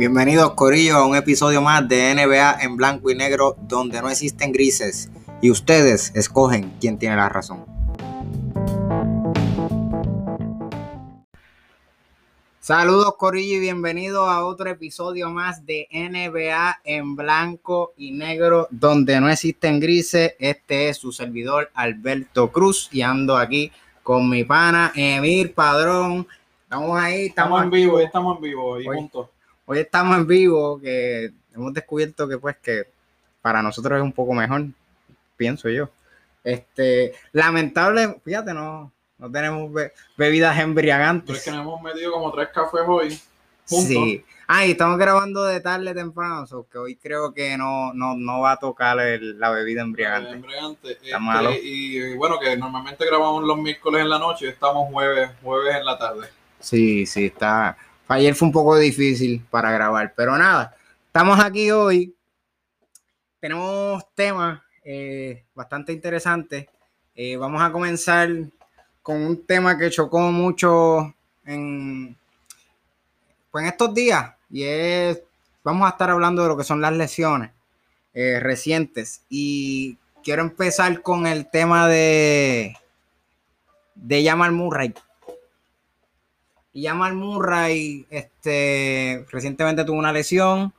Bienvenidos Corillo a un episodio más de NBA en blanco y negro donde no existen grises y ustedes escogen quién tiene la razón. Saludos Corillo y bienvenidos a otro episodio más de NBA en blanco y negro donde no existen grises. Este es su servidor Alberto Cruz y ando aquí con mi pana Emir Padrón. Estamos ahí, estamos, en vivo, estamos en vivo y juntos hoy estamos en vivo, que hemos descubierto que pues que para nosotros es un poco mejor, pienso yo. Este, lamentable, fíjate, no, no tenemos bebidas embriagantes. Pero es que nos hemos metido como tres cafés hoy. Sí. Ah, y estamos grabando de tarde temprano, so que hoy creo que no, no, va a tocar la bebida embriagante. embriagante. Este, y bueno, que normalmente grabamos los miércoles en la noche y estamos jueves, jueves en la tarde. Sí, sí, está. Ayer fue un poco difícil para grabar, pero nada, estamos aquí hoy. Tenemos temas eh, bastante interesantes. Eh, vamos a comenzar con un tema que chocó mucho en, pues en estos días y es, vamos a estar hablando de lo que son las lesiones eh, recientes y quiero empezar con el tema de de Jamal Murray y Jamal Murray este, recientemente tuvo una lesión,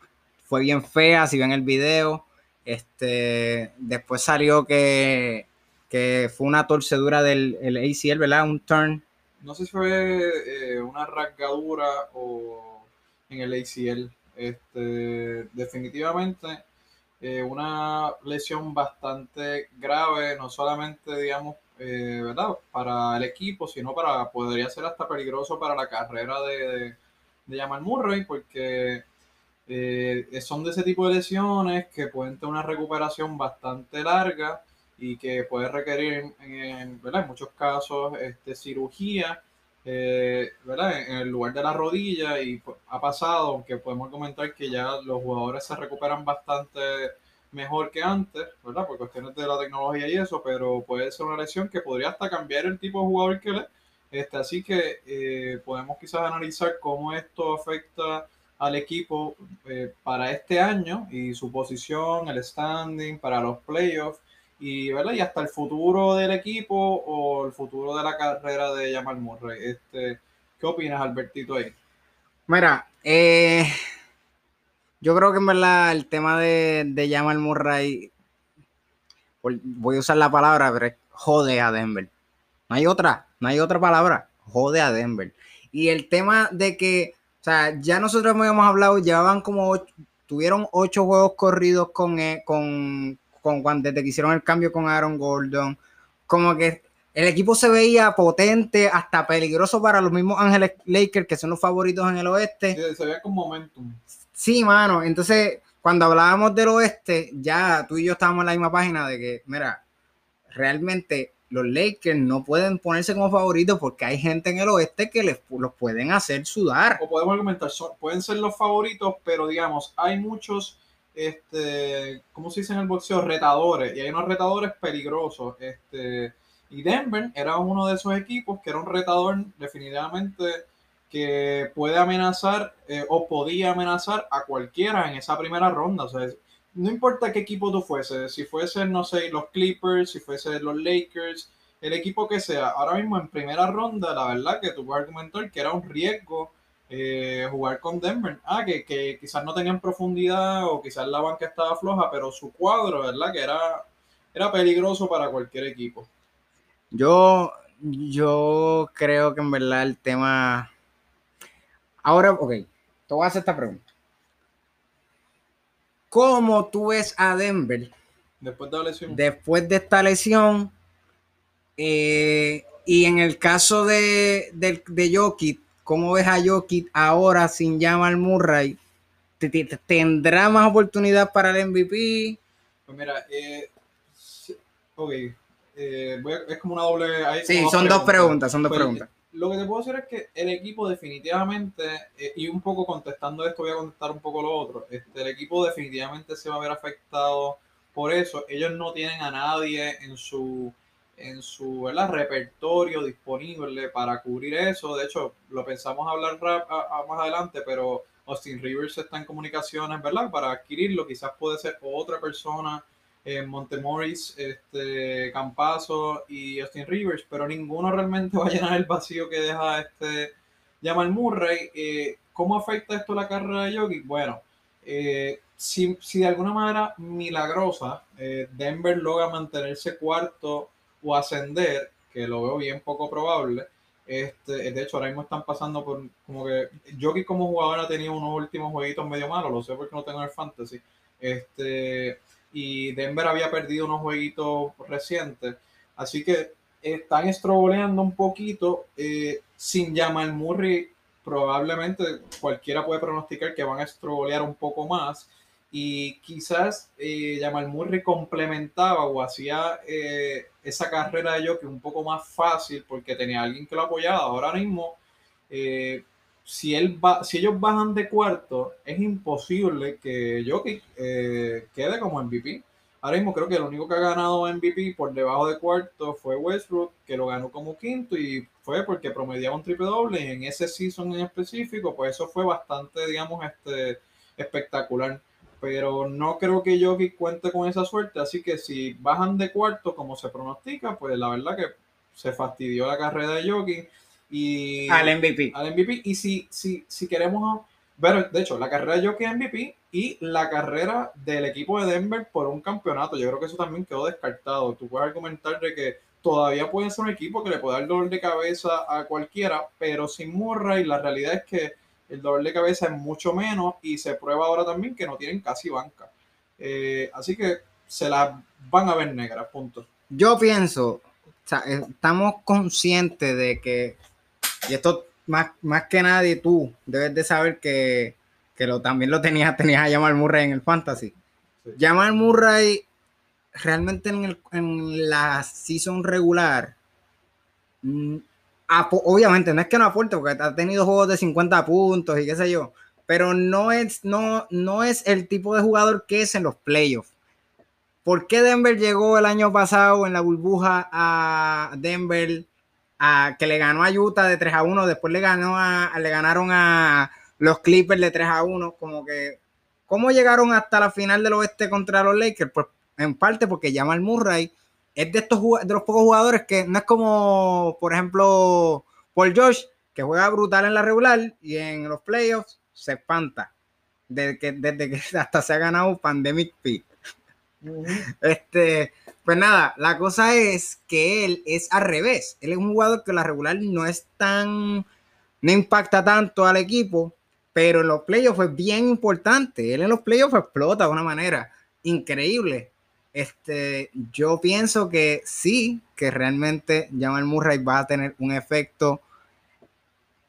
fue bien fea, si ven el video. Este, después salió que, fue una torcedura del ACL, ¿verdad? Un turn. No sé si fue eh, una rasgadura o en el ACL. Este, definitivamente eh, una lesión bastante grave, no solamente, digamos, eh, ¿verdad? Para el equipo, sino para, podría ser hasta peligroso para la carrera de, de, Jamal Murray, porque eh, son de ese tipo de lesiones que pueden tener una recuperación bastante larga y que puede requerir, en, en muchos casos, este, cirugía. Eh, ¿verdad? En el lugar de la rodilla y pues, ha pasado, aunque podemos comentar que ya los jugadores se recuperan bastante mejor que antes, ¿verdad? Por cuestiones de la tecnología y eso, pero puede ser una lesión que podría hasta cambiar el tipo de jugador que le. Este, así que eh, podemos quizás analizar cómo esto afecta al equipo eh, para este año y su posición, el standing, para los playoffs y, ¿verdad? y hasta el futuro del equipo o el futuro de la carrera de Jamal Murray. Este, ¿Qué opinas, Albertito, ahí? Mira, eh, yo creo que en verdad el tema de, de Jamal Murray, voy a usar la palabra, pero es jode a Denver. No hay otra, no hay otra palabra, jode a Denver. Y el tema de que, o sea, ya nosotros habíamos hablado, llevaban como, tuvieron ocho juegos corridos con, eh, con, con, cuando desde que hicieron el cambio con Aaron Gordon. Como que el equipo se veía potente, hasta peligroso para los mismos Ángeles Lakers, que son los favoritos en el oeste. Sí, se veía con momentum. Sí, mano. Entonces, cuando hablábamos del oeste, ya tú y yo estábamos en la misma página de que, mira, realmente los Lakers no pueden ponerse como favoritos porque hay gente en el oeste que les, los pueden hacer sudar. O podemos argumentar, pueden ser los favoritos, pero digamos, hay muchos, este, ¿cómo se dice en el boxeo? Retadores. Y hay unos retadores peligrosos. Este, y Denver era uno de esos equipos que era un retador definitivamente que puede amenazar eh, o podía amenazar a cualquiera en esa primera ronda. No importa qué equipo tú fuese, si fuese, no sé, los Clippers, si fuese los Lakers, el equipo que sea, ahora mismo en primera ronda, la verdad que tú puedes argumentar que era un riesgo eh, jugar con Denver. Ah, que, que, quizás no tenían profundidad o quizás la banca estaba floja, pero su cuadro, ¿verdad? Que era, era peligroso para cualquier equipo. Yo, yo creo que en verdad el tema Ahora, ok, te voy a hacer esta pregunta. ¿Cómo tú ves a Denver después de la lesión? Después de esta lesión. Eh, y en el caso de, de, Jokic, ¿cómo ves a Jokic ahora sin Jamal Murray? ¿Tendrá más oportunidad para el MVP? Pues mira, eh, ok, eh, es como una doble... sí, son dos preguntas, son dos pues, preguntas lo que te puedo decir es que el equipo definitivamente, eh, y un poco contestando esto, voy a contestar un poco lo otro, este, el equipo definitivamente se va a ver afectado por eso. Ellos no tienen a nadie en su en su repertorio disponible para cubrir eso. De hecho, lo pensamos hablar más adelante, pero Austin Rivers está en comunicaciones, ¿verdad? Para adquirirlo, quizás puede ser otra persona, en Montemoris, este, Campazo y Austin Rivers, pero ninguno realmente va a llenar el vacío que deja este Jamal Murray. Eh, ¿Cómo afecta esto la carrera de Yogi? Bueno, eh, si, de alguna manera milagrosa eh, Denver logra mantenerse cuarto o ascender, que lo veo bien poco probable, este, de hecho, ahora mismo están pasando por como que Jokic como jugador ha tenido unos últimos jueguitos medio malos, lo sé porque no tengo el fantasy. Este, y Denver había perdido unos jueguitos recientes. Así que están estroboleando un poquito. Eh, sin Jamal Murray, probablemente cualquiera puede pronosticar que van a estrobolear un poco más y quizás eh, Jamal Murray complementaba o hacía eh, esa carrera de Jokic un poco más fácil porque tenía alguien que lo apoyaba. Ahora mismo, eh, si, él va, si ellos bajan de cuarto, es imposible que Jokic eh, quede como MVP. Ahora mismo creo que el único que ha ganado MVP por debajo de cuarto fue Westbrook, que lo ganó como quinto y fue porque promediaba un triple doble en ese season en específico, pues eso fue bastante, digamos, este, espectacular pero no creo que Jokic cuente con esa suerte, así que si bajan de cuarto como se pronostica, pues la verdad que se fastidió la carrera de Jokic y al MVP. Al MVP y si, si, si queremos ver, de hecho, la carrera de Jokic MVP y la carrera del equipo de Denver por un campeonato, yo creo que eso también quedó descartado. Tú puedes argumentar de que todavía puede ser un equipo que le puede dar dolor de cabeza a cualquiera, pero sin Murray la realidad es que el dolor de cabeza es mucho menos y se prueba ahora también que no tienen casi banca. Eh, así que se las van a ver negras, punto. Yo pienso, estamos conscientes de que, y esto más, más que nadie tú debes de saber que, lo, también lo tenías, tenías a Jamal Murray en el fantasy. Sí. Jamal Murray realmente en, en la season regular mm, obviamente no es que no aporte, porque ha tenido juegos de 50 puntos y qué sé yo, pero no es, no, no es el tipo de jugador que es en los playoffs. ¿Por qué Denver llegó el año pasado en la burbuja a Denver, a, que le ganó a Utah de 3 a 1, después le, ganó a, le ganaron a los Clippers de 3 a 1? Como que, ¿cómo llegaron hasta la final del oeste contra los Lakers? Pues en parte porque llama al Murray es de estos de los pocos jugadores que no es como, por ejemplo, Paul Josh, que juega brutal en la regular y en los playoffs se espanta. Desde que, desde que hasta se ha ganado Pandemic Peak. Este, pues nada, la cosa es que él es al revés. Él es un jugador que la regular no es tan, no impacta tanto al equipo, pero en los playoffs fue bien importante. Él en los playoffs explota de una manera increíble. Este, yo pienso que sí, que realmente Jamal Murray va a tener un efecto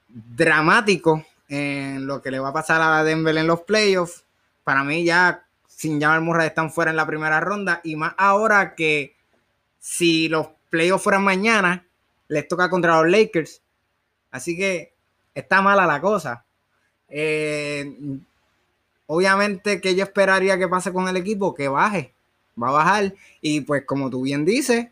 dramático en lo que le va a pasar a Denver en los playoffs. Para mí ya sin Jamal Murray están fuera en la primera ronda y más ahora que si los playoffs fueran mañana, les toca contra los Lakers. Así que está mala la cosa. Eh, obviamente que yo esperaría que pase con el equipo, que baje va a bajar. Y pues como tú bien dices,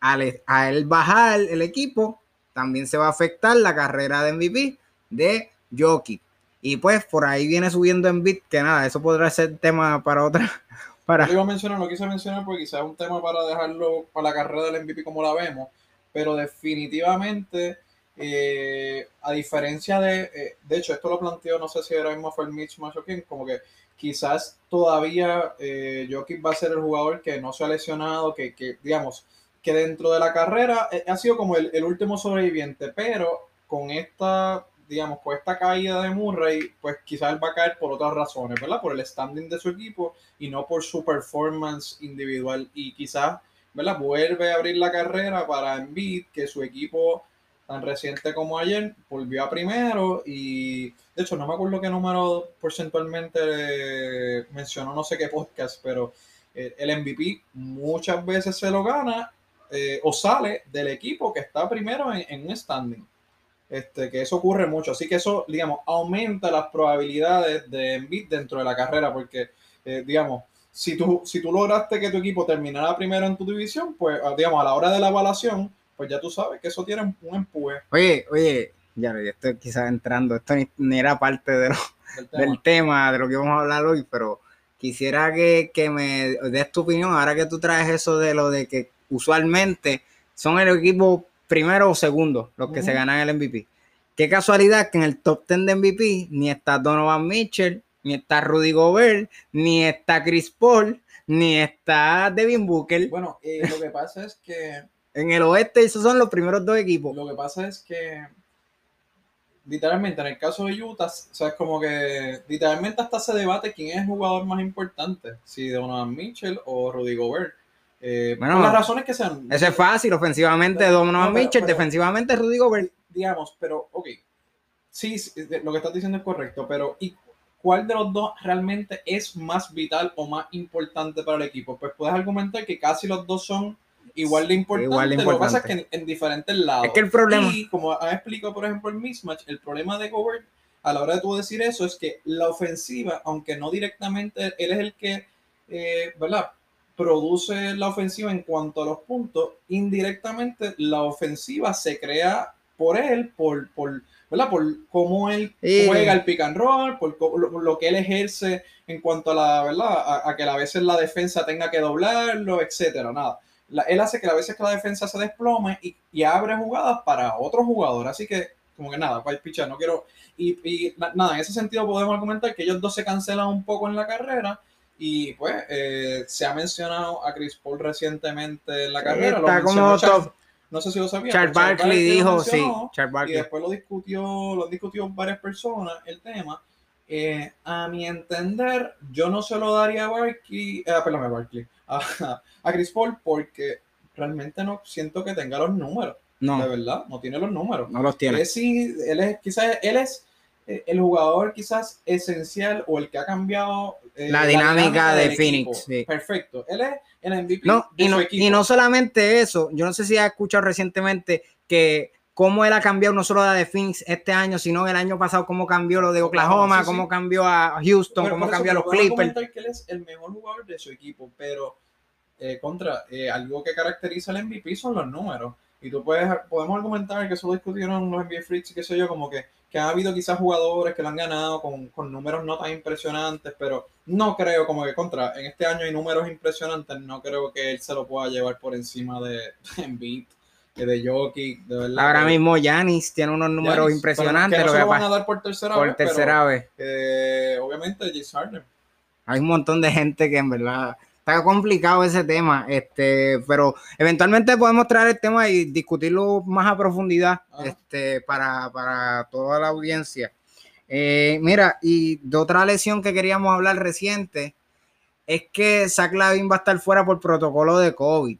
al, a él bajar el equipo, también se va a afectar la carrera de MVP de Jockey. Y pues por ahí viene subiendo en bit, que nada, eso podrá ser tema para otra. Para... Lo iba a mencionar, lo quise mencionar porque quizás es un tema para dejarlo para la carrera del MVP como la vemos, pero definitivamente, eh, a diferencia de, eh, de hecho, esto lo planteó, no sé si ahora mismo fue el Mitch Machokin, como que quizás todavía eh, Jokic va a ser el jugador que no se ha lesionado, que, digamos, que dentro de la carrera eh, ha sido como el, último sobreviviente, pero con esta, digamos, con esta caída de Murray, pues quizás él va a caer por otras razones, ¿verdad? Por el standing de su equipo y no por su performance individual. Y quizás, ¿verdad? Vuelve a abrir la carrera para Embiid, que su equipo tan reciente como ayer, volvió a primero y de hecho no me acuerdo qué número porcentualmente mencionó no sé qué podcast, pero eh, el MVP muchas veces se lo gana eh, o sale del equipo que está primero en, un standing. Este, que eso ocurre mucho, así que eso, digamos, aumenta las probabilidades de Embiid dentro de la carrera, porque, eh, digamos, si tú, si tú lograste que tu equipo terminara primero en tu división, pues ah, digamos, a la hora de la evaluación, pues ya tú sabes que eso tiene un empuje. Oye, oye, ya estoy quizás entrando, esto ni, era parte de del, tema. de lo que vamos a hablar hoy, pero quisiera que, que me des tu opinión, ahora que tú traes eso de lo de que usualmente son el equipo primero o segundo los que se ganan el MVP. Qué casualidad que en el top 10 de MVP ni está Donovan Mitchell, ni está Rudy Gobert, ni está Chris Paul, ni está Devin Booker. Bueno, eh, lo que pasa es que... en el oeste esos son los primeros dos equipos. Lo que pasa es que literalmente en el caso de Utah, o sea, es como que literalmente hasta se debate quién es el jugador más importante, si Donovan Mitchell o Rudy Gobert. Eh, bueno, las razones que sean. Ese es fácil, ofensivamente Donovan Mitchell, defensivamente Rudy Gobert. Digamos, pero, ok, sí, lo que estás diciendo es correcto, pero ¿y cuál de los dos realmente es más vital o más importante para el equipo? Pues puedes argumentar que casi los dos son igual de importantes, lo que pasa es que en, diferentes lados. Es que el problema... Y como ha explicado, por ejemplo, el mismatch, el problema de Gobert, a la hora de tú decir eso, es que la ofensiva, aunque no directamente, él es el que, eh, ¿verdad? Produce la ofensiva en cuanto a los puntos, indirectamente la ofensiva se crea por él, por, por ¿verdad? Por cómo él juega el pick and roll, por lo, que él ejerce en cuanto a la, ¿verdad? A, que a veces la defensa tenga que doblarlo, etcétera, nada. Él hace que a veces que la defensa se desplome y, abre jugadas para otro jugador, así que como que nada, para pichar, no quiero... Y, nada, en ese sentido podemos argumentar que ellos dos se cancelan un poco en la carrera y pues eh, se ha mencionado a Chris Paul recientemente en la carrera. Está como top, no sé si lo sabía. Charles Barkley dijo, sí, Charles Barkley. Y después lo discutió, lo discutió varias personas el tema. Eh, a mi entender, yo no se lo daría a Barkley, eh, perdón, a Barkley, a, a, Chris Paul porque realmente no siento que tenga los números. No. De verdad, no tiene los números. No los tiene. Él sí, él es, quizás, él es eh, el jugador quizás esencial o el que ha cambiado eh, la, dinámica de Phoenix. Perfecto. Él es el MVP no, y, no, y no solamente eso, yo no sé si has escuchado recientemente que cómo él ha cambiado no solo la de Phoenix este año, sino el año pasado, cómo cambió lo de Oklahoma, cómo cambió a Houston, cómo cambió a los Clippers. que él es el mejor jugador de su equipo, pero eh, contra algo que caracteriza al MVP son los números. Y tú puedes, podemos argumentar que eso discutieron los NBA Freaks y qué sé yo, como que, que ha habido quizás jugadores que lo han ganado con, con, números no tan impresionantes, pero no creo como que contra, en este año hay números impresionantes, no creo que él se lo pueda llevar por encima de, de Embiid, de Jokic, de verdad. Ahora mismo Yanis tiene unos números impresionantes. Que no se lo van a dar por tercera por tercera vez. Eh, obviamente James Harden. Hay un montón de gente que en verdad está complicado ese tema, este, pero eventualmente podemos traer el tema y discutirlo más a profundidad este, para, toda la audiencia. Eh, mira, y de otra lesión que queríamos hablar reciente es que Zach Lavin va a estar fuera por protocolo de COVID.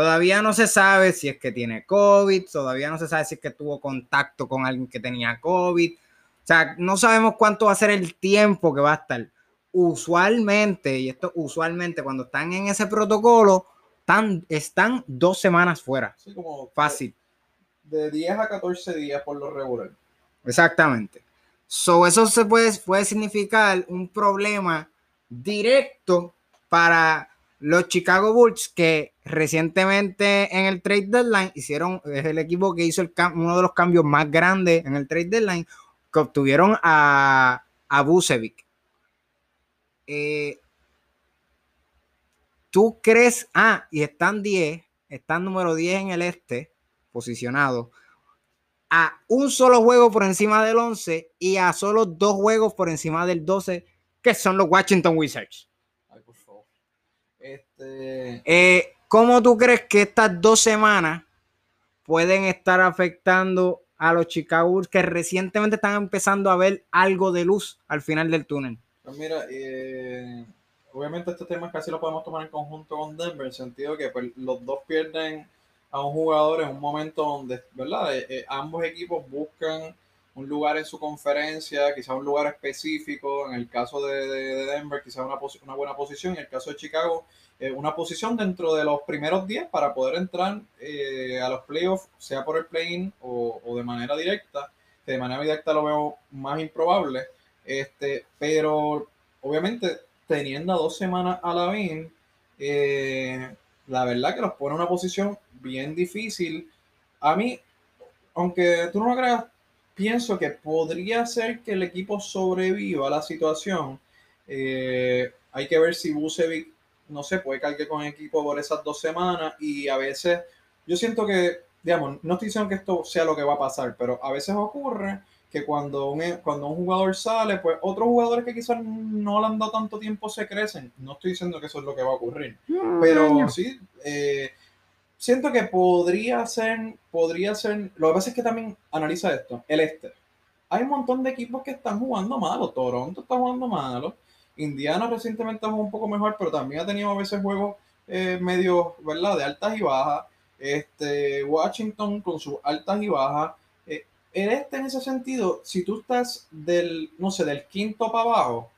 Todavía no se sabe si es que tiene COVID, todavía no se sabe si es que tuvo contacto con alguien que tenía COVID. O sea, no sabemos cuánto va a ser el tiempo que va a estar usualmente, y esto usualmente cuando están en ese protocolo, están, están dos semanas fuera. como Fácil. De 10 a 14 días por lo regular. Exactamente. So, eso se puede, puede significar un problema directo para los Chicago Bulls que recientemente en el trade deadline hicieron, es el equipo que hizo el, uno de los cambios más grandes en el trade deadline, que obtuvieron a, a Bucevic eh, ¿Tú crees? Ah, y están 10, están número 10 en el este, posicionado, a un solo juego por encima del 11 y a solo dos juegos por encima del 12, que son los Washington Wizards. Eh, ¿Cómo tú crees que estas dos semanas pueden estar afectando a los Chicago Bulls que recientemente están empezando a ver algo de luz al final del túnel? Pues mira, eh, obviamente este tema casi lo podemos tomar en conjunto con Denver, en el sentido que pues, los dos pierden a un jugador en un momento donde, ¿verdad? Eh, eh, ambos equipos buscan un lugar en su conferencia, quizás un lugar específico, en el caso de, Denver, quizás una, buena posición, en el caso de Chicago, una posición dentro de los primeros 10 para poder entrar a los playoffs, sea por el play-in o, de manera directa, que de manera directa lo veo más improbable este, pero obviamente teniendo a dos semanas a la eh, la verdad que los pone en una posición bien difícil. A mí, aunque tú no lo creas, pienso que podría ser que el equipo sobreviva a la situación. Eh, hay que ver si Bucevic no se puede cargar con el equipo por esas dos semanas y a veces yo siento que, digamos, no estoy diciendo que esto sea lo que va a pasar, pero a veces ocurre que cuando un, cuando un jugador sale, pues otros jugadores que quizás no le han dado tanto tiempo se crecen. No estoy diciendo que eso es lo que va a ocurrir, pero sí, eh, siento que podría ser, podría ser, lo que pasa es que también analiza esto, el este. Hay un montón de equipos que están jugando malo, Toronto está jugando malo, Indiana recientemente jugado un poco mejor, pero también ha tenido a veces juegos eh, medio, ¿verdad? De altas y bajas. Este, Washington con sus altas y bajas. Eh, el este en ese sentido, si tú estás del, no sé, del quinto para abajo,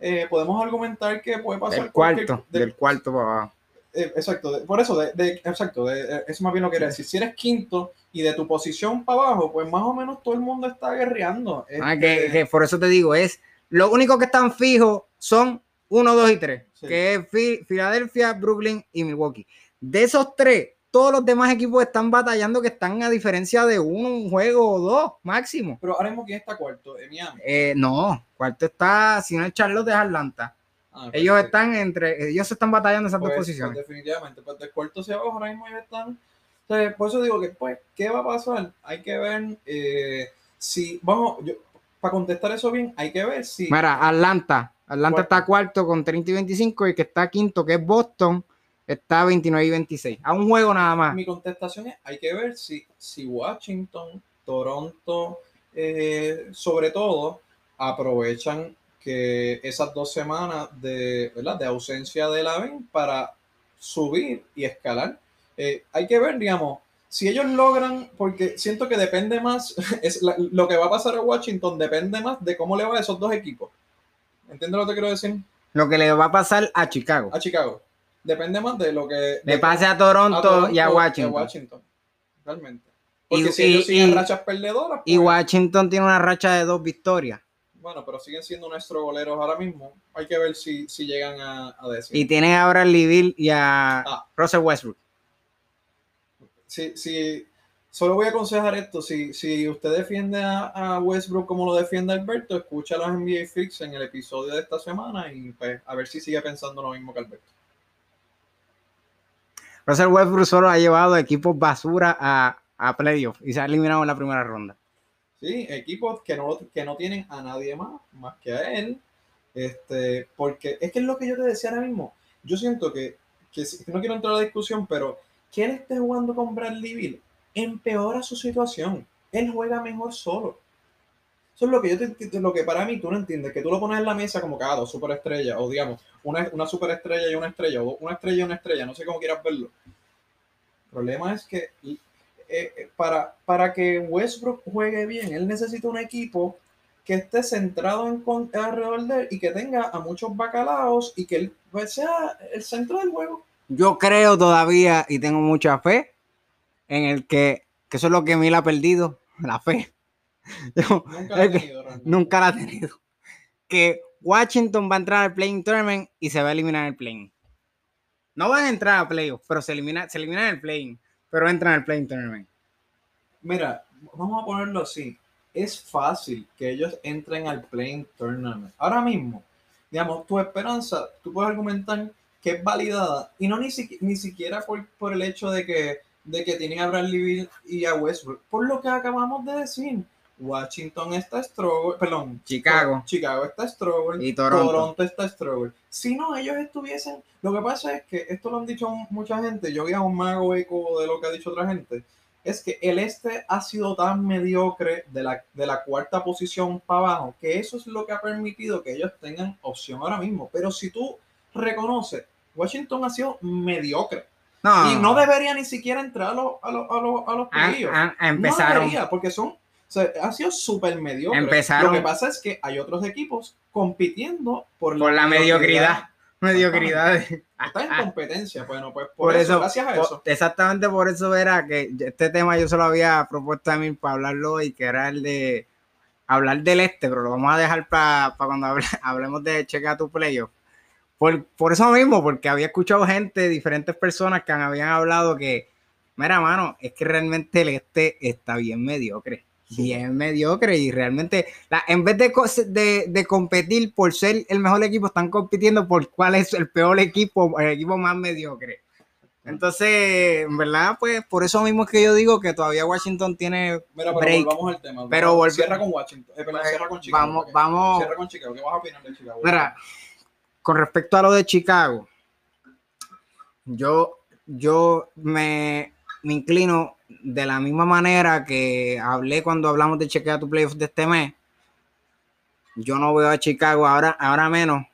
eh, podemos argumentar que puede pasar. Del cuarto, del, cuarto para abajo. Eh, exacto, por eso, de, exacto, eso más bien lo quería decir. Si eres quinto y de tu posición para abajo, pues más o menos todo el mundo está guerreando. Ah, que, que por eso te digo, es lo único que están fijos son 1, 2 y 3, que es Filadelfia, Brooklyn y Milwaukee. De esos tres, todos los demás equipos están batallando que están a diferencia de uno, un juego o dos máximo. Pero ahora mismo, ¿quién está cuarto? Miami? Eh, no, cuarto está, si no es Charlotte, es Atlanta. Ah, ellos están entre, ellos están batallando esas dos pues, pues, posiciones. definitivamente, pues del cuarto hacia abajo ahora mismo ellos están. por eso digo que, pues, ¿qué va a pasar? Hay que ver eh, si, vamos, yo, para contestar eso bien, hay que ver si. Mira, Atlanta. Atlanta está cuarto con 30 y 25 y que está quinto, que es Boston, está 29 y 26. A un juego nada más. Mi contestación es, hay que ver si, si Washington, Toronto, eh, sobre todo, aprovechan que esas dos semanas de, ¿verdad? de ausencia de la VIN para subir y escalar. Eh, hay que ver, digamos, si ellos logran, porque siento que depende más, es lo que va a pasar a Washington depende más de cómo le va a esos dos equipos. ¿Entiendes lo que quiero decir? Lo que le va a pasar a Chicago. A Chicago. Depende más de lo que... Le pase a Toronto, y a Washington. a Washington. Realmente. Porque si ellos siguen rachas perdedoras... y pues- Washington tiene una racha de dos victorias. Bueno, pero siguen siendo nuestros goleros ahora mismo. Hay que ver si, si llegan a, a decir. Y tienen ahora a Liville y a ah. Russell Westbrook si, si, solo voy a aconsejar esto, si, si usted defiende a, Westbrook como lo defiende Alberto, escucha los NBA Fix en el episodio de esta semana y pues, a ver si sigue pensando lo mismo que Alberto. Russell Westbrook solo ha llevado equipos basura a, a playoffs y se ha eliminado en la primera ronda. Sí, equipos que no, que no tienen a nadie más, más que a él. Este, porque es que es lo que yo te decía ahora mismo. Yo siento que, que no quiero entrar a la discusión, pero que él esté jugando con Bradley Bill empeora su situación. Él juega mejor solo. Eso es lo que yo te, lo que para mí tú no entiendes, que tú lo pones en la mesa como cada dos superestrellas, o digamos, una, una superestrella y una estrella, o una estrella y una estrella, no sé cómo quieras verlo. El problema es que eh, eh, para, para que Westbrook juegue bien, él necesita un equipo que esté centrado en, alrededor de él y que tenga a muchos bacalaos y que él pues, sea el centro del juego yo creo todavía y tengo mucha fe en el que, que eso es lo que Mil ha perdido, la fe. nunca, la tenido, nunca la ha tenido. Que Washington va a entrar al playing tournament y se va a eliminar el playing. No van a entrar a playoffs, pero se elimina, se eliminan el playing, pero entran al playing tournament. Mira, vamos a ponerlo así. Es fácil que ellos entren al playing tournament. Ahora mismo, digamos, tu esperanza, tú puedes argumentar que es validada, y no ni, ni siquiera por, por, el hecho de que, de que tienen a Bradley Bill y a Westbrook, por lo que acabamos de decir. Washington está struggle, perdón, Chicago. Chicago está struggle y Toronto. está struggle. Si no, ellos estuviesen, lo que pasa es que esto lo han dicho mucha gente, yo voy a un mago eco de lo que ha dicho otra gente, es que el este ha sido tan mediocre de la, de la cuarta posición para abajo, que eso es lo que ha permitido que ellos tengan opción ahora mismo. Pero si tú reconoces Washington ha sido mediocre. Y no debería ni siquiera entrar a los, a los, a los, a los empezaron. porque son, sea, ha sido súper mediocre. Empezaron. Lo que pasa es que hay otros equipos compitiendo por, por la, mediocridad. Mediocridad. Está en competencia, bueno, pues por, eso, gracias a eso. Exactamente por eso era que este tema yo solo había propuesto a mí para hablarlo y que era el de hablar del este, pero lo vamos a dejar para cuando hablemos de checar tu playoff por, por eso mismo, porque había escuchado gente, diferentes personas que habían hablado que, mira, mano, es que realmente el este está bien mediocre bien mediocre y realmente la, en vez de, de, de, competir por ser el mejor equipo, están compitiendo por cuál es el peor equipo, el equipo más mediocre. Entonces, en verdad, pues por eso mismo es que yo digo que todavía Washington tiene Mira, pero break, volvamos al tema. Pero cierra con Washington, eh, pues, cierra con Chicago. Vamos, vamos. Cierra con Chicago. ¿Qué vas a opinar de Chicago? Mira, con respecto a lo de Chicago, yo, yo me, me inclino de la misma manera que hablé cuando hablamos de chequear tu playoff de este mes. Yo no veo a Chicago ahora, ahora menos.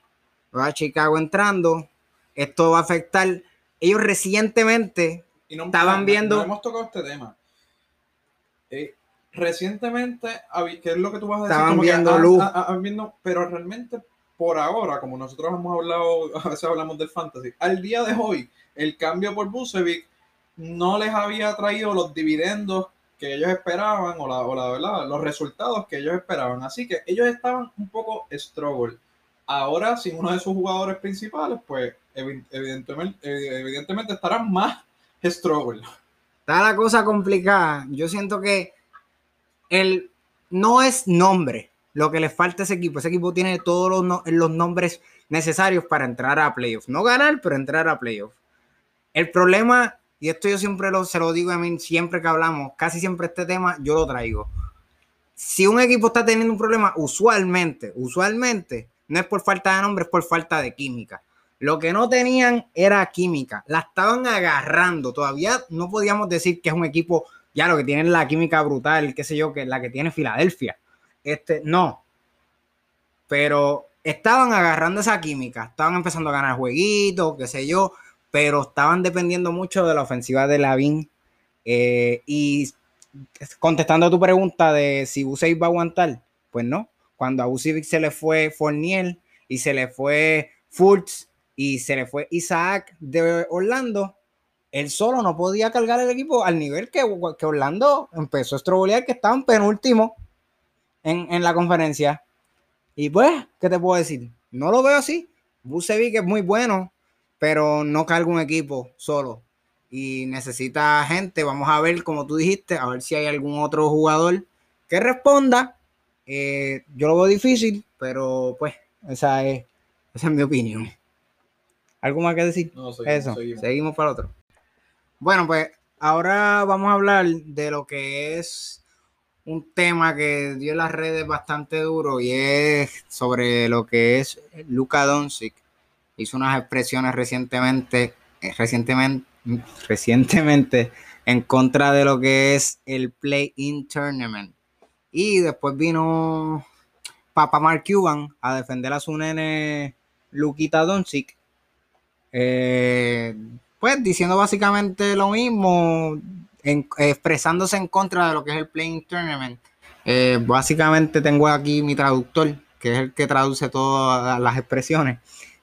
Veo a Chicago entrando. Esto va a afectar. Ellos recientemente estaban viendo. No, hemos tocado este tema. Eh, recientemente, ¿qué es lo que tú vas a decir? Estaban viendo luz. viendo, pero realmente por ahora, como nosotros hemos hablado, a veces hablamos del fantasy, al día de hoy, el cambio por Busevic no les había traído los dividendos que ellos esperaban o, la, o la, ¿verdad? los resultados que ellos esperaban. Así que ellos estaban un poco struggle. Ahora, sin uno de sus jugadores principales, pues evidentemente, evidentemente estarán más struggle. Está la cosa complicada. Yo siento que no es nombre lo que le falta a ese equipo. Ese equipo tiene todos los, los nombres necesarios para entrar a playoffs. No ganar, pero entrar a playoffs. El problema y esto yo siempre lo, se lo digo a mí, siempre que hablamos, casi siempre este tema yo lo traigo. Si un equipo está teniendo un problema, usualmente, usualmente, no es por falta de nombre, es por falta de química. Lo que no tenían era química, la estaban agarrando. Todavía no podíamos decir que es un equipo, ya lo que tiene la química brutal, qué sé yo, que la que tiene Filadelfia. Este, no. Pero estaban agarrando esa química, estaban empezando a ganar jueguitos, qué sé yo pero estaban dependiendo mucho de la ofensiva de Lavin. Eh, y contestando a tu pregunta de si Busevic va a aguantar, pues no. Cuando a Busevic se le fue Fournier y se le fue Fultz y se le fue Isaac de Orlando, él solo no podía cargar el equipo al nivel que, Orlando empezó a estrobolear, que estaban penúltimo en, en la conferencia. Y pues, ¿qué te puedo decir? No lo veo así. Busevic es muy bueno, pero no carga un equipo solo y necesita gente. Vamos a ver, como tú dijiste, a ver si hay algún otro jugador que responda. Eh, yo lo veo difícil, pero pues esa es, esa es mi opinión. ¿Algo más que decir? No, Eso, seguimos. para otro. Bueno, pues ahora vamos a hablar de lo que es un tema que dio en las redes bastante duro y es sobre lo que es Luka Doncic hizo unas expresiones recientemente, eh, recientemente, recientemente en contra de lo que es el Play-In Tournament. Y después vino Papa Mark Cuban a defender a su nene Luquita Doncic. Eh, pues diciendo básicamente lo mismo, expresándose en contra de lo que es el Playing Tournament. Eh, básicamente tengo aquí mi traductor, que es el que traduce todas las expresiones.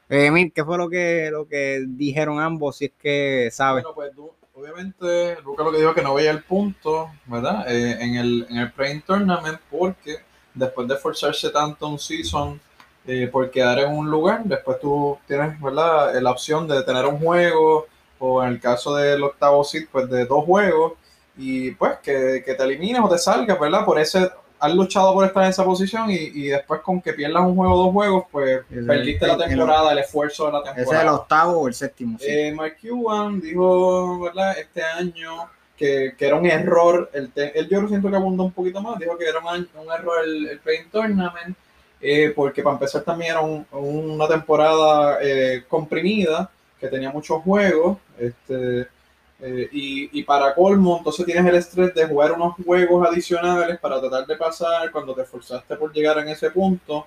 Eh, ¿qué fue lo que, lo que dijeron ambos? Si es que sabes. Bueno, pues obviamente, Lucas lo que dijo que no veía el punto, ¿verdad? Eh, en el, en el Playing Tournament, porque después de forzarse tanto un season eh, por quedar en un lugar, después tú tienes, ¿verdad? La opción de tener un juego, o en el caso del octavo seed, pues de dos juegos, y pues que, que te elimines o te salgas, ¿verdad? Por ese has luchado por estar en esa posición y, después con que pierdas un juego o dos juegos, pues perdiste la temporada, el, esfuerzo de la temporada. Ese es el octavo o el séptimo. Sí. Eh, Mike Cuban dijo, ¿verdad? Este año que, era un error, el él yo lo siento que abundó un poquito más, dijo que era un, error el, el Playing Tournament, eh, porque para empezar también era una temporada eh, comprimida, que tenía muchos juegos, este eh, y, para colmo, entonces tienes el estrés de jugar unos juegos adicionales para tratar de pasar cuando te esforzaste por llegar en ese punto.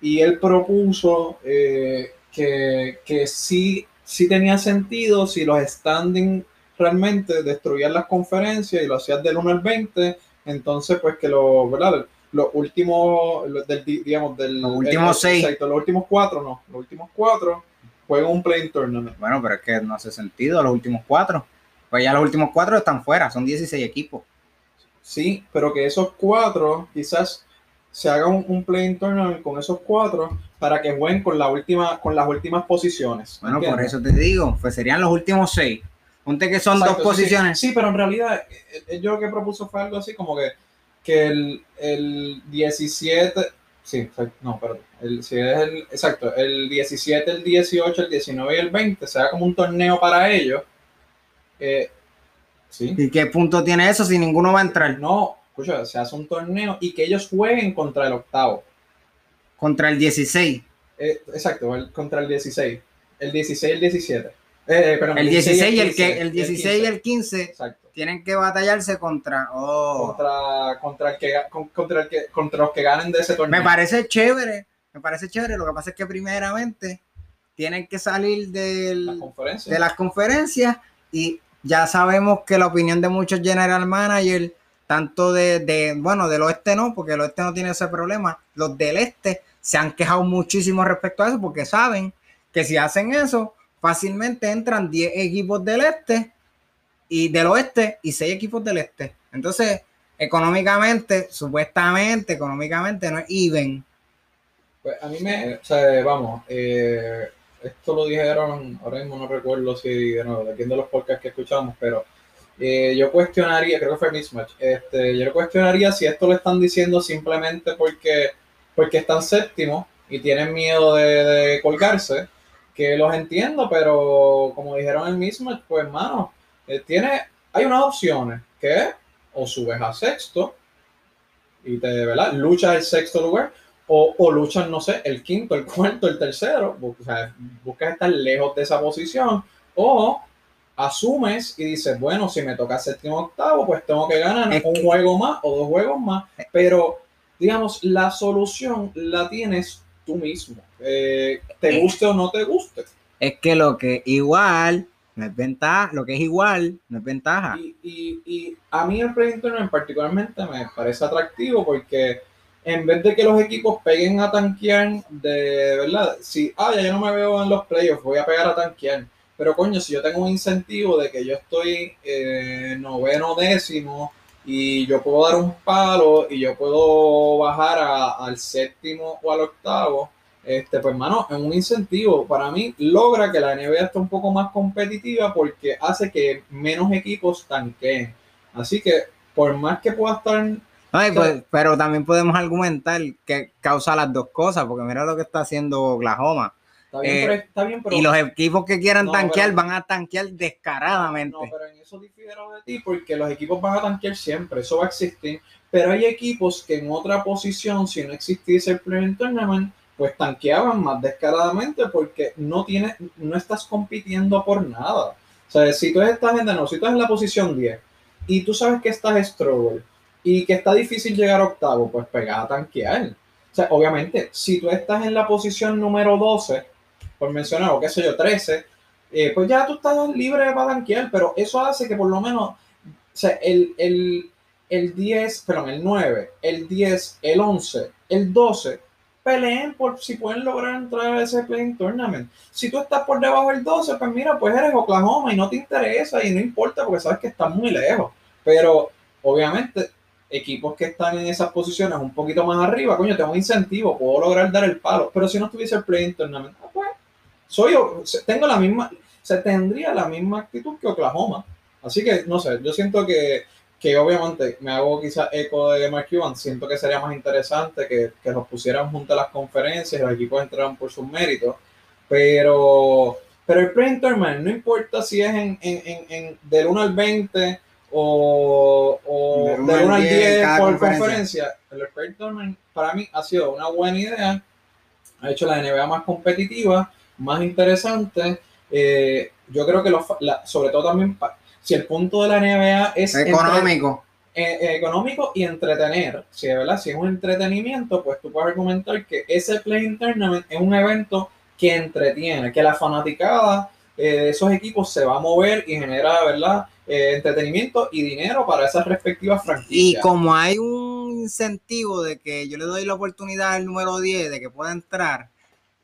Y él propuso eh, que, que sí, sí tenía sentido si los standings realmente destruían las conferencias y lo hacías del 1 al 20, entonces pues que lo, ¿verdad? Los últimos, del, digamos, del, los últimos seis. los últimos cuatro, no, los últimos cuatro juegan un playing tournament. Bueno, pero es que no hace sentido los últimos cuatro. Pues ya los últimos cuatro están fuera, son 16 equipos. Sí, pero que esos cuatro quizás se haga un, un playing tournament con esos cuatro, para que jueguen con, la última, con las últimas posiciones. Bueno, por eso te digo, pues serían los últimos seis. Ponte que son dos posiciones. Sí, pero en realidad eh, eh, yo lo que propuso fue algo así como que, que el, el 17, sí, no, perdón, el, si es el, exacto, el 17, el 18, el 19 y el 20 sea como un torneo para ellos. Eh, ¿sí? ¿Y qué punto tiene eso si ninguno va a entrar? No, escucha, se hace un torneo y que ellos jueguen contra el octavo. Contra el 16. Eh, exacto, contra el 16. El 16 y el 17. Eh, eh, perdón, el 16 y el, que, el 16 y el 15 exacto. tienen que batallarse contra, oh. contra contra el que contra el que contra los que ganen de ese torneo. Me parece chévere, me parece chévere. Lo que pasa es que primeramente tienen que salir del, de las conferencias y ya sabemos que la opinión de muchos general managers, tanto de, de, bueno, del oeste no, porque el oeste no tiene ese problema, los del este se han quejado muchísimo respecto a eso porque saben que si hacen eso, fácilmente entran 10 equipos del este y del oeste y 6 equipos del este. Entonces, económicamente, supuestamente, económicamente no es even. Pues a mí me, o sea, vamos, eh, esto lo dijeron, ahora mismo no recuerdo si de nuevo, de de los podcasts que escuchamos, pero eh, yo cuestionaría, creo que fue Mismatch, este, yo cuestionaría si esto lo están diciendo simplemente porque porque están séptimos y tienen miedo de, colgarse, que los entiendo, pero como dijeron el mismo, pues hermano, eh, tiene, hay unas opciones que o subes a sexto y te, ¿verdad? Luchas el sexto lugar, o, o luchas, no sé, el quinto, el cuarto, el tercero, o sea, buscas estar lejos de esa posición, o asumes y dices, bueno, si me toca séptimo octavo, pues tengo que ganar un juego más o dos juegos más, pero digamos, la solución la tienes tú mismo, eh, te guste o no te guste. Es que lo que igual no es ventaja, lo que es igual no es ventaja. Y, a mí el proyecto en particularmente me parece atractivo porque en vez de que los equipos peguen a tanquear, de verdad, si, ah, ya yo no me veo en los playoffs, voy a pegar a tanquear. Pero coño, si yo tengo un incentivo de que yo estoy eh, noveno décimo, y yo puedo dar un palo y yo puedo bajar al séptimo o al octavo, este, pues hermano, es un incentivo. Para mí logra que la NBA esté un poco más competitiva porque hace que menos equipos tanqueen. Así que por más que pueda estar... Pues, pero también podemos argumentar que causa las dos cosas, porque mira lo que está haciendo Oklahoma eh, y los equipos que quieran tanquear van a tanquear descaradamente. No, pero en eso difiero de ti porque los equipos van a tanquear siempre, eso va a existir. Pero hay equipos que en otra posición, si no existiese el Premier Tournament, pues tanqueaban más descaradamente porque no, tienes, no estás compitiendo por nada. O sea, si tú estás en, no, si tú estás en la posición 10 y tú sabes que estás struggle y que está difícil llegar a octavo, pues pega a tanquear. O sea, obviamente, si tú estás en la posición número 12 por mencionar, o qué sé yo, 13, eh, pues ya tú estás libre de tanquear, pero eso hace que por lo menos, o sea, el, el, el 10, perdón, el 9, el 10, el 11, el 12, peleen por si pueden lograr entrar a ese playing tournament. Si tú estás por debajo del 12, pues mira, pues eres Oklahoma y no te interesa y no importa porque sabes que estás muy lejos. Pero obviamente, equipos que están en esas posiciones un poquito más arriba, coño, tengo un incentivo, puedo lograr dar el palo. Pero si no estuviese el playing tournament, ah, pues soy, tengo la misma, se tendría la misma actitud que Oklahoma. Así que, no sé, yo siento que, que obviamente me hago quizás eco de Mark Cuban, siento que sería más interesante que, que los pusieran junto a las conferencias los equipos entraran por sus méritos, pero, pero el printer, man, no importa si es en, en, en, del 1 al 20 o, o del 1 al 10, por conferencia, el printer, para mí ha sido una buena idea, ha hecho la NBA más competitiva más interesante. Eh, yo creo que sobre todo también, si el punto de la NBA es económico. Eh, eh, económico y entretener, si de verdad, si es un entretenimiento, pues tú puedes argumentar que ese Play Tournament es un evento que entretiene, que la fanaticada de esos equipos se va a mover y genera, ¿verdad? entretenimiento y dinero para esas respectivas franquicias. Y como hay un incentivo de que yo le doy la oportunidad al número 10 de que pueda entrar,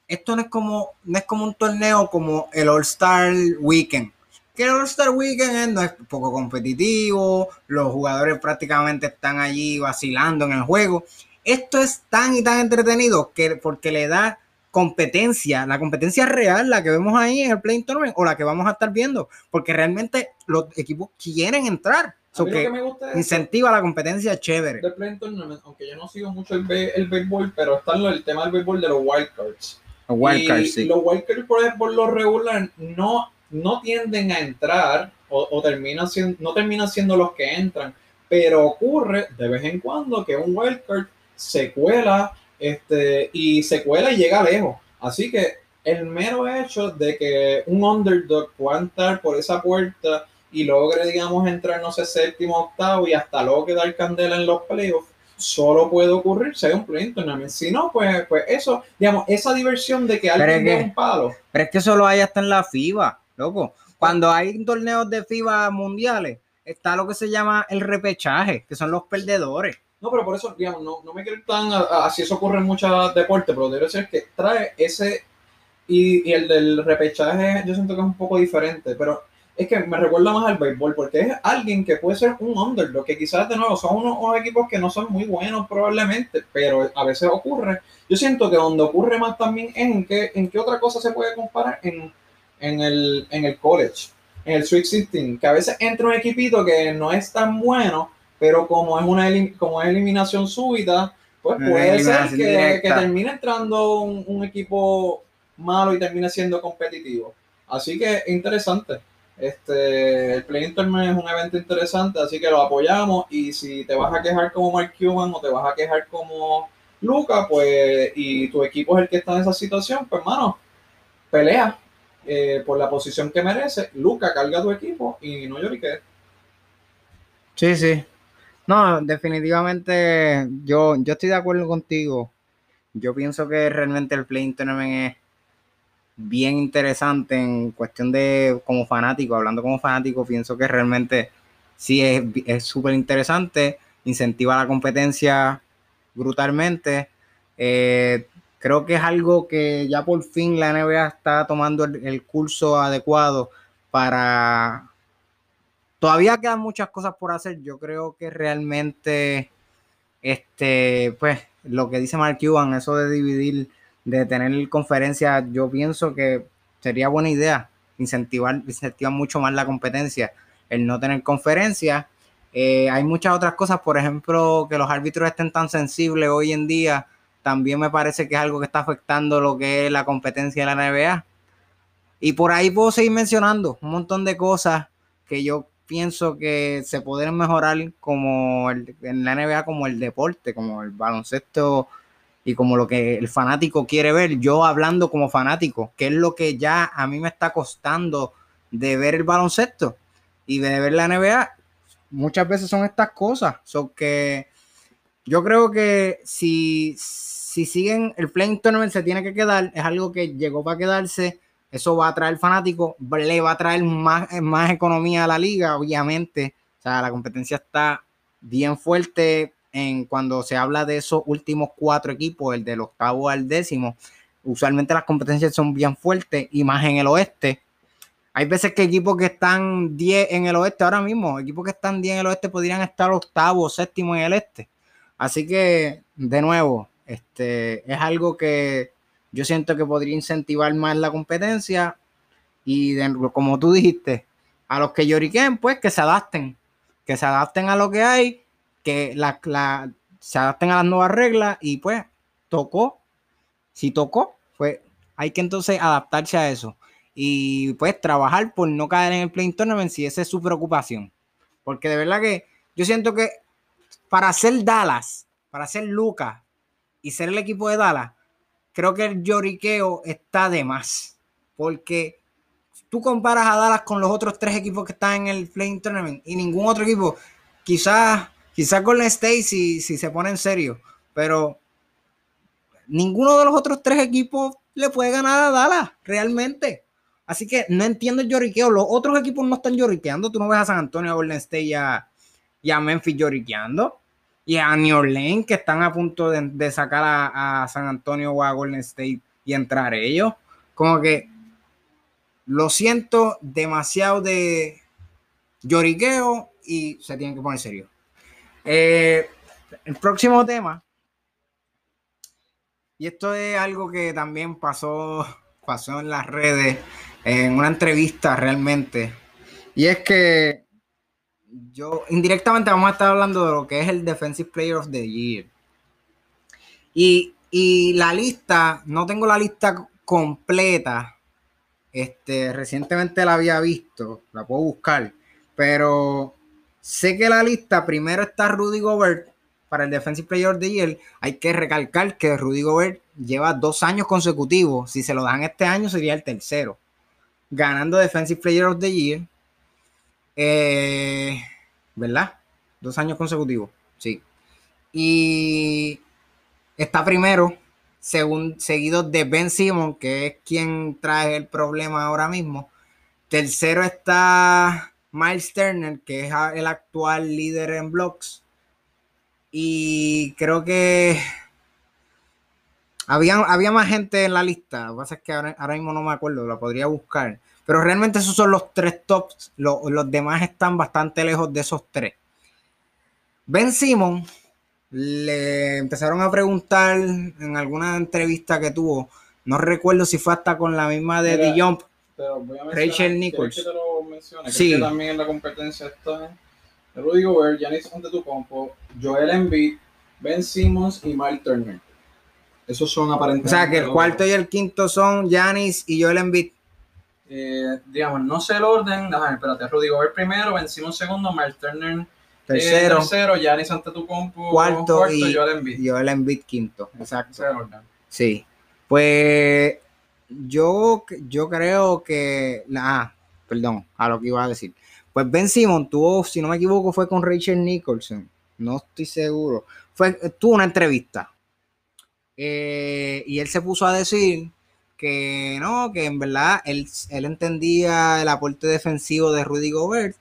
esto no es como, no es como un torneo como el All-Star Weekend. Que el All-Star Weekend no es poco competitivo, los jugadores prácticamente están allí vacilando en el juego. Esto es tan y tan entretenido que porque le da competencia, la competencia real, la que vemos ahí en el Play Tournament o la que vamos a estar viendo, porque realmente los equipos quieren entrar. So que que me gusta es incentiva la competencia chévere. del Play Tournament, aunque yo no sigo mucho el, be- el béisbol, pero está el tema del béisbol de los wildcards. Los wildcards, sí. los wildcards, por ejemplo, por lo regular, no, no tienden a entrar o, o terminan siendo, no terminan siendo los que entran, pero ocurre de vez en cuando que un wildcard se cuela este, y se cuela y llega lejos. Así que el mero hecho de que un underdog pueda entrar por esa puerta y logre, digamos, entrar, no sé, séptimo, octavo y hasta logre dar candela en los playoffs, solo puede ocurrir si hay un play tournament. Si no, pues, pues eso, digamos, esa diversión de que alguien dé un palo. Pero es que eso lo hay hasta en la FIBA, loco. Cuando hay torneos de FIBA mundiales, está lo que se llama el repechaje, que son los perdedores. No, pero por eso, digamos, no, no me quiero tan a- a- así eso ocurre en muchos deportes, pero debe ser que trae ese y, el del repechaje yo siento que es un poco diferente, pero es que me recuerda más al béisbol, porque es alguien que puede ser un underdog, que quizás de nuevo son unos, equipos que no son muy buenos probablemente, pero a veces ocurre. Yo siento que donde ocurre más también es en qué, en otra cosa se puede comparar en, en, el, en el college, en el Sweet 16, que a veces entra un equipito que no es tan bueno, pero como es una elim- como es eliminación súbita, pues puede ser que, que termine entrando un, un equipo malo y termine siendo competitivo. Así que interesante. Este, el Play Tournament es un evento interesante, así que lo apoyamos. Y si te vas a quejar como Mark Cuban o te vas a quejar como Luca, pues, y tu equipo es el que está en esa situación, pues, hermano, pelea eh, por la posición que merece. Luca, carga tu equipo y no lloriques. Sí, sí. No, definitivamente yo, yo estoy de acuerdo contigo. Yo pienso que realmente el Play Tournament es bien interesante en cuestión de como fanático, hablando como fanático, pienso que realmente sí es súper interesante, incentiva la competencia brutalmente. Eh, creo que es algo que ya por fin la NBA está tomando el, el curso adecuado para... Todavía quedan muchas cosas por hacer. Yo creo que realmente, este, pues, lo que dice Mark Cuban, eso de dividir, de tener conferencias, yo pienso que sería buena idea incentivar, incentivar mucho más la competencia, el no tener conferencias. Eh, hay muchas otras cosas, por ejemplo, que los árbitros estén tan sensibles hoy en día, también me parece que es algo que está afectando lo que es la competencia de la NBA. Y por ahí puedo seguir mencionando un montón de cosas que yo pienso que se podrían mejorar como el, en la NBA como el deporte, como el baloncesto y como lo que el fanático quiere ver. Yo hablando como fanático, que es lo que ya a mí me está costando de ver el baloncesto y de ver la NBA, muchas veces son estas cosas. So que yo creo que si, si siguen el playing tournament se tiene que quedar, es algo que llegó para quedarse. Eso va a traer fanáticos, le va a traer más, más economía a la liga, obviamente. O sea, la competencia está bien fuerte en cuando se habla de esos últimos cuatro equipos, el del octavo al décimo. Usualmente las competencias son bien fuertes y más en el oeste. Hay veces que equipos que están 10 en el oeste ahora mismo, equipos que están 10 en el oeste podrían estar octavo séptimo en el este. Así que, de nuevo, este es algo que yo siento que podría incentivar más la competencia y como tú dijiste, a los que lloriquen, pues que se adapten, que se adapten a lo que hay, que la, la- se adapten a las nuevas reglas y pues tocó, si tocó, pues hay que entonces adaptarse a eso y pues trabajar por no caer en el play tournament si esa es su preocupación. Porque de verdad que yo siento que para ser Dallas, para ser Lucas y ser el equipo de Dallas, creo que el lloriqueo está de más. Porque tú comparas a Dallas con los otros tres equipos que están en el Playing Tournament y ningún otro equipo, quizás, quizás Golden State si, si se pone en serio, pero ninguno de los otros tres equipos le puede ganar a Dallas, realmente. Así que no entiendo el lloriqueo. Los otros equipos no están lloriqueando. Tú no ves a San Antonio, a Golden State y a, y a Memphis lloriqueando. Y a New Orleans que están a punto de, sacar a, a San Antonio o a Golden State y entrar ellos. Como que lo siento demasiado de lloriqueo y se tienen que poner serio. Eh, el próximo tema Y esto es algo que también pasó, pasó en las redes, en una entrevista realmente. Y es que yo indirectamente vamos a estar hablando de lo que es el Defensive Player of the Year. Y, y la lista, no tengo la lista completa. Este, recientemente la había visto, la puedo buscar, pero sé que la lista primero está Rudy Gobert para el Defensive Player of the Year. Hay que recalcar que Rudy Gobert lleva dos años consecutivos. Si se lo dan este año, sería el tercero. Ganando Defensive Player of the Year. Eh, ¿Verdad? Dos años consecutivos. Sí. Y está primero, seguido de Ben Simon, que es quien trae el problema ahora mismo. Tercero está Miles Turner, que es el actual líder en blocks. Y creo que había, había más gente en la lista. Lo que pasa es que ahora, mismo no me acuerdo, la podría buscar. Pero realmente esos son los tres tops. Los, los demás están bastante lejos de esos tres. Ben Simon le empezaron a preguntar en alguna entrevista que tuvo, no recuerdo si fue hasta con la misma de The Jump, Rachel Nichols. Que te lo mencione, sí. que también en la competencia está Rudy Gobert, Giannis Antetokounmpo, Joel Embiid, Ben Simmons y Mike Turner. Esos son aparentemente. O sea, que el cuarto y el quinto son Giannis y Joel Embiid. Eh, digamos, no sé el orden. Déjame, espérate. Rudy Gobert primero, Ben Simmons segundo, Mike Turner Tercero. Eh, tercero, Giannis Antetokounmpo. Cuarto, cuarto y Joel Embiid. Joel Embiid quinto. Exacto. Sí. Pues yo, yo creo que... Ah, perdón, a lo que iba a decir. Pues Ben Simon tuvo, si no me equivoco, fue con Rachel Nicholson. No estoy seguro. Fue, tuvo una entrevista. Eh, y él se puso a decir que no, que en verdad él, él entendía el aporte defensivo de Rudy Gobert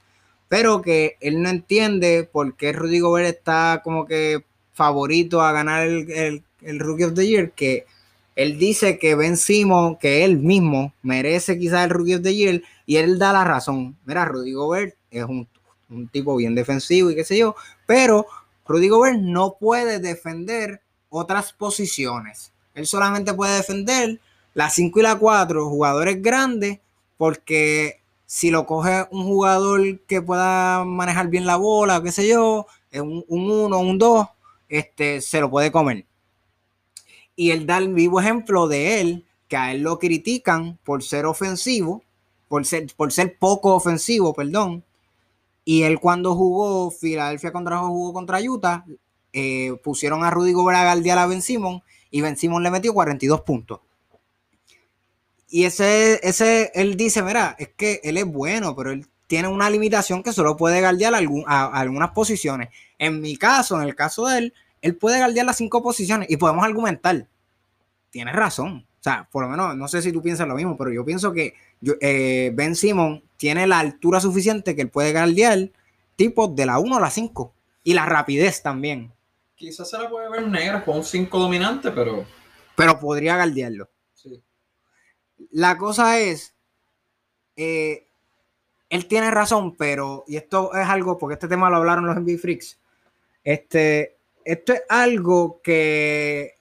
pero que él no entiende por qué Rudy Gobert está como que favorito a ganar el, Rookie of the Year, que él dice que Ben Simon, que él mismo merece quizás el Rookie of the Year, y él da la razón. Mira, Rudy Gobert es un, un tipo bien defensivo y qué sé yo, pero Rudy Gobert no puede defender otras posiciones. Él solamente puede defender las 5 y la 4, jugadores grandes, porque si lo coge un jugador que pueda manejar bien la bola, qué sé yo, un 1, un 2, este, se lo puede comer. Y él da el vivo ejemplo de él, que a él lo critican por ser ofensivo, por ser, por ser poco ofensivo, perdón. Y él cuando jugó Filadelfia contra jugó contra Utah, eh, pusieron a Rudy Gobert a guardiar a Ben Simon y Ben Simon le metió 42 puntos. Y ese, ese, él dice, mira, es que él es bueno, pero él tiene una limitación que solo puede guardiar a, algunas posiciones. En mi caso, en el caso de él, él puede guardiar las cinco posiciones y podemos argumentar. Tienes razón. O sea, por lo menos, no sé si tú piensas lo mismo, pero yo pienso que eh, Ben Simon tiene la altura suficiente que él puede guardiar tipos de la 1 a la 5. Y la rapidez también. Quizás se la puede ver negra con un 5 dominante, pero... Pero podría guardiarlo. La cosa es, eh, él tiene razón, pero, y esto es algo, porque este tema lo hablaron los NBA Freaks, este, esto es algo que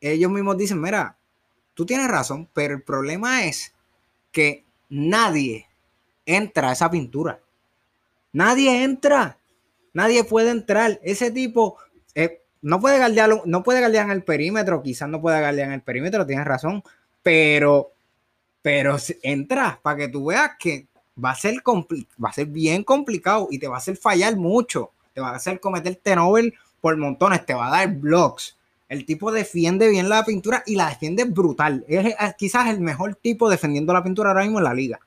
ellos mismos dicen, mira, tú tienes razón, pero el problema es que nadie entra a esa pintura. Nadie entra. Nadie puede entrar. Ese tipo eh, no puede guardiar, no puede guardiar en el perímetro, quizás no puede guardiar en el perímetro, tienes razón, pero pero entra para que tú veas que va a ser va a ser bien complicado y te va a hacer fallar mucho. Te va a hacer cometerte Nobel por montones, te va a dar blocks. El tipo defiende bien la pintura y la defiende brutal. Es, quizás el mejor tipo defendiendo la pintura ahora mismo en la liga.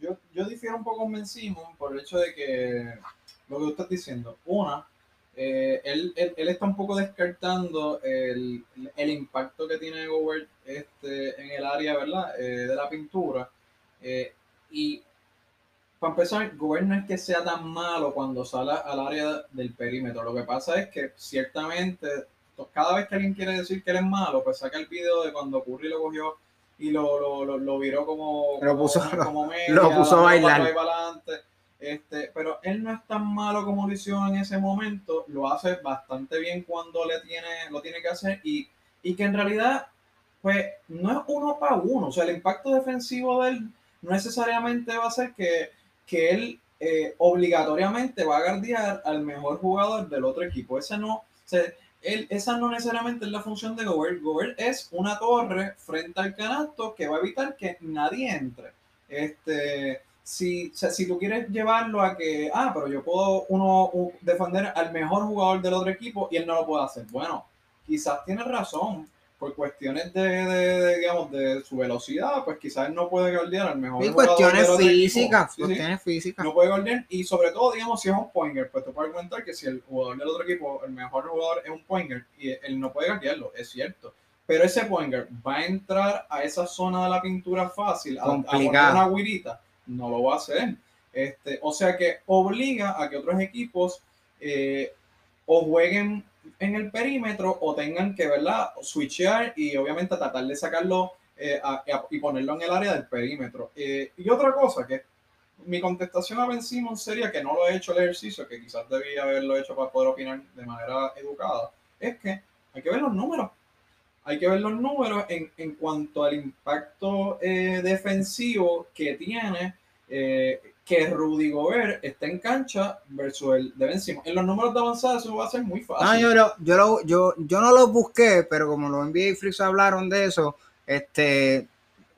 Yo, yo difiero un poco con Simon por el hecho de que lo que tú estás diciendo, una, eh, él, está un poco descartando el, impacto que tiene Gobert este, en el área ¿verdad? Eh, de la pintura. Eh, y para empezar, Gobert no es que sea tan malo cuando sale al área del perímetro. Lo que pasa es que ciertamente, cada vez que alguien quiere decir que él es malo, pues saca el video de cuando Curry lo cogió y lo, lo, viró como, lo puso, como, lo puso a bailar. Este, pero él no es tan malo como lo hizo en ese momento, lo hace bastante bien cuando le tiene, lo tiene que hacer y y que en realidad, pues, no es uno para uno. O sea, el impacto defensivo de él no necesariamente va a ser que, que él eh, obligatoriamente va a guardiar al mejor jugador del otro equipo. Esa no, él, esa no necesariamente es la función de Gobert. Gobert es una torre frente al canasto que va a evitar que nadie entre. Este, si, si tú quieres llevarlo a que, ah, pero yo puedo uno defender al mejor jugador del otro equipo y él no lo puede hacer. Bueno, quizás tiene razón, por cuestiones de, digamos, de su velocidad, pues quizás no puede guardiar al mejor. Y cuestiones físicas, cuestiones físicas. No puede guardiar, y sobre todo, digamos, si es un pointer, pues tú puedes argumentar que si el jugador del otro equipo, el mejor jugador es un pointer, y él no puede guardiarlo, es cierto. Pero ese pointer va a entrar a esa zona de la pintura fácil, a, a una guirita, no lo va a hacer. Este, o sea que obliga a que otros equipos eh, o jueguen en el perímetro o tengan que, ¿verdad? Switchear y obviamente tratar de sacarlo eh, y ponerlo en el área del perímetro. Eh, y otra cosa que mi contestación a Ben Simmons sería que no lo he hecho el ejercicio, que quizás debía haberlo hecho para poder opinar de manera educada, es que hay que ver los números. Hay que ver los números en, en cuanto al impacto eh, defensivo que tiene que Rudy Gobert está en cancha versus el de Ben En los números de avanzada eso va a ser muy fácil. No, yo, yo, yo, yo, no lo busqué, pero como lo envié y Frix hablaron de eso, este,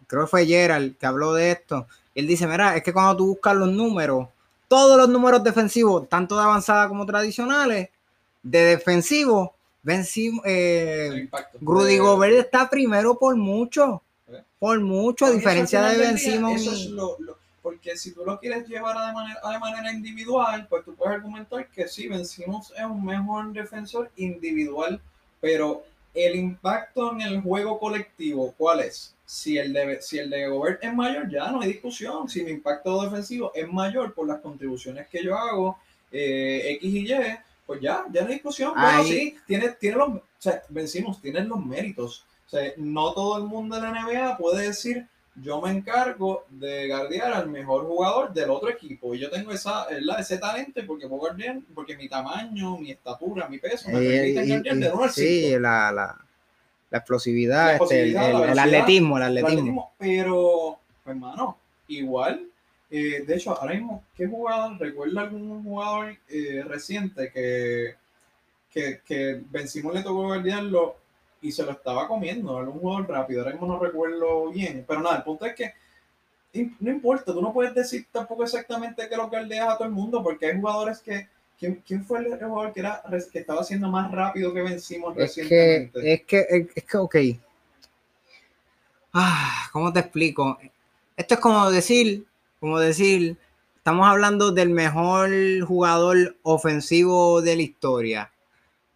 creo que fue Gerald que habló de esto. Él dice, mira, es que cuando tú buscas los números, todos los números defensivos, tanto de avanzada como tradicionales, de defensivo, Ben eh, Rudy Gobert está primero por mucho. ¿Eh? Por mucho, a diferencia de Ben Simmons. Eso es lo porque si tú lo quieres llevar de manera, de manera individual, pues tú puedes argumentar que sí, vencimos es un mejor defensor individual, pero el impacto en el juego colectivo, ¿cuál es? Si el de, si el de Gobert es mayor, ya no hay discusión. Si mi impacto defensivo es mayor por las contribuciones que yo hago, eh, X y Y, pues ya, ya no hay discusión. Bueno, sí, tiene, tiene los, o sea, vencimos, tienen los méritos. O sea, no todo el mundo de la NBA puede decir, yo me encargo de guardiar al mejor jugador del otro equipo. Y yo tengo esa, ese talento porque puedo guardiar, porque mi tamaño, mi estatura, mi peso me eh, permiten de uno Sí, la, la, la, explosividad, este, el, el, atletismo, el, atletismo, Pero, hermano, igual, eh, de hecho, ahora mismo, ¿qué jugador? ¿Recuerda algún jugador eh, reciente que, que, que vencimos le tocó guardiarlo y se lo estaba comiendo. Era un jugador rápido, ahora mismo no recuerdo bien. Pero nada, el punto es que no importa, tú no puedes decir tampoco exactamente qué es lo que él a todo el mundo, porque hay jugadores que. ¿Quién, fue el jugador que, era, que estaba haciendo más rápido que vencimos es recientemente? Que, es que, es que, ok. Ah, ¿cómo te explico? Esto es como decir, como decir, estamos hablando del mejor jugador ofensivo de la historia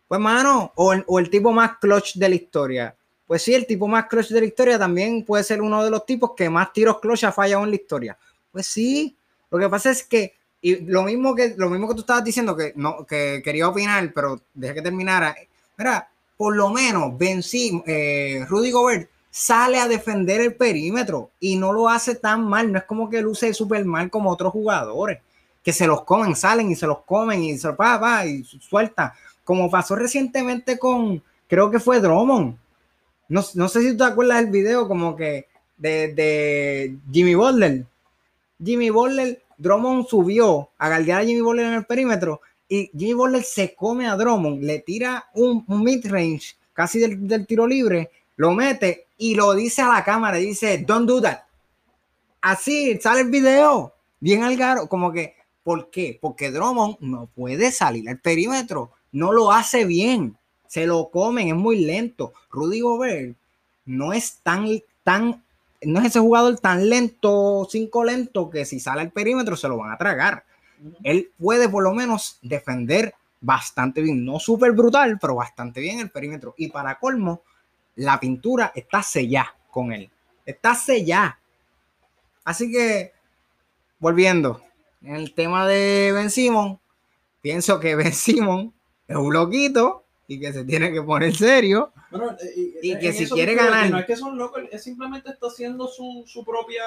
pues, mano, o el, tipo más clutch de la historia. Pues sí, el tipo más clutch de la historia también puede ser uno de los tipos que más tiros clutch ha fallado en la historia. Pues sí, lo que pasa es que, y lo mismo que, lo mismo que tú estabas diciendo, que, no, que quería opinar, pero dejé que terminara. Mira, por lo menos Ben eh, Rudy Gobert sale a defender el perímetro y no lo hace tan mal. No es como que luce súper mal como otros jugadores que se los comen, salen y se los comen y se va, va y suelta como pasó recientemente con, creo que fue Drummond. No, sé si tú te acuerdas del video como que de, Jimmy Butler. Jimmy Butler, Drummond subió a galdear a Jimmy Butler en el perímetro y Jimmy Butler se come a Drummond, le tira un, mid-range casi del, tiro libre, lo mete y lo dice a la cámara, dice, don't do that. Así sale el video, bien algaro, como que, ¿por qué? Porque Drummond no puede salir al perímetro no lo hace bien, se lo comen, es muy lento. Rudy Gobert no es tan, tan, no es ese jugador tan lento, cinco lento, que si sale al perímetro se lo van a tragar. Él puede por lo menos defender bastante bien, no súper brutal, pero bastante bien el perímetro. Y para colmo, la pintura está sellada con él. Está sellada. Así que, volviendo, en el tema de Ben Simon, pienso que Ben Simon es un loquito y que se tiene que poner serio eh, y, que si quiere ganar. No es que son locos, es simplemente está haciendo su, su propia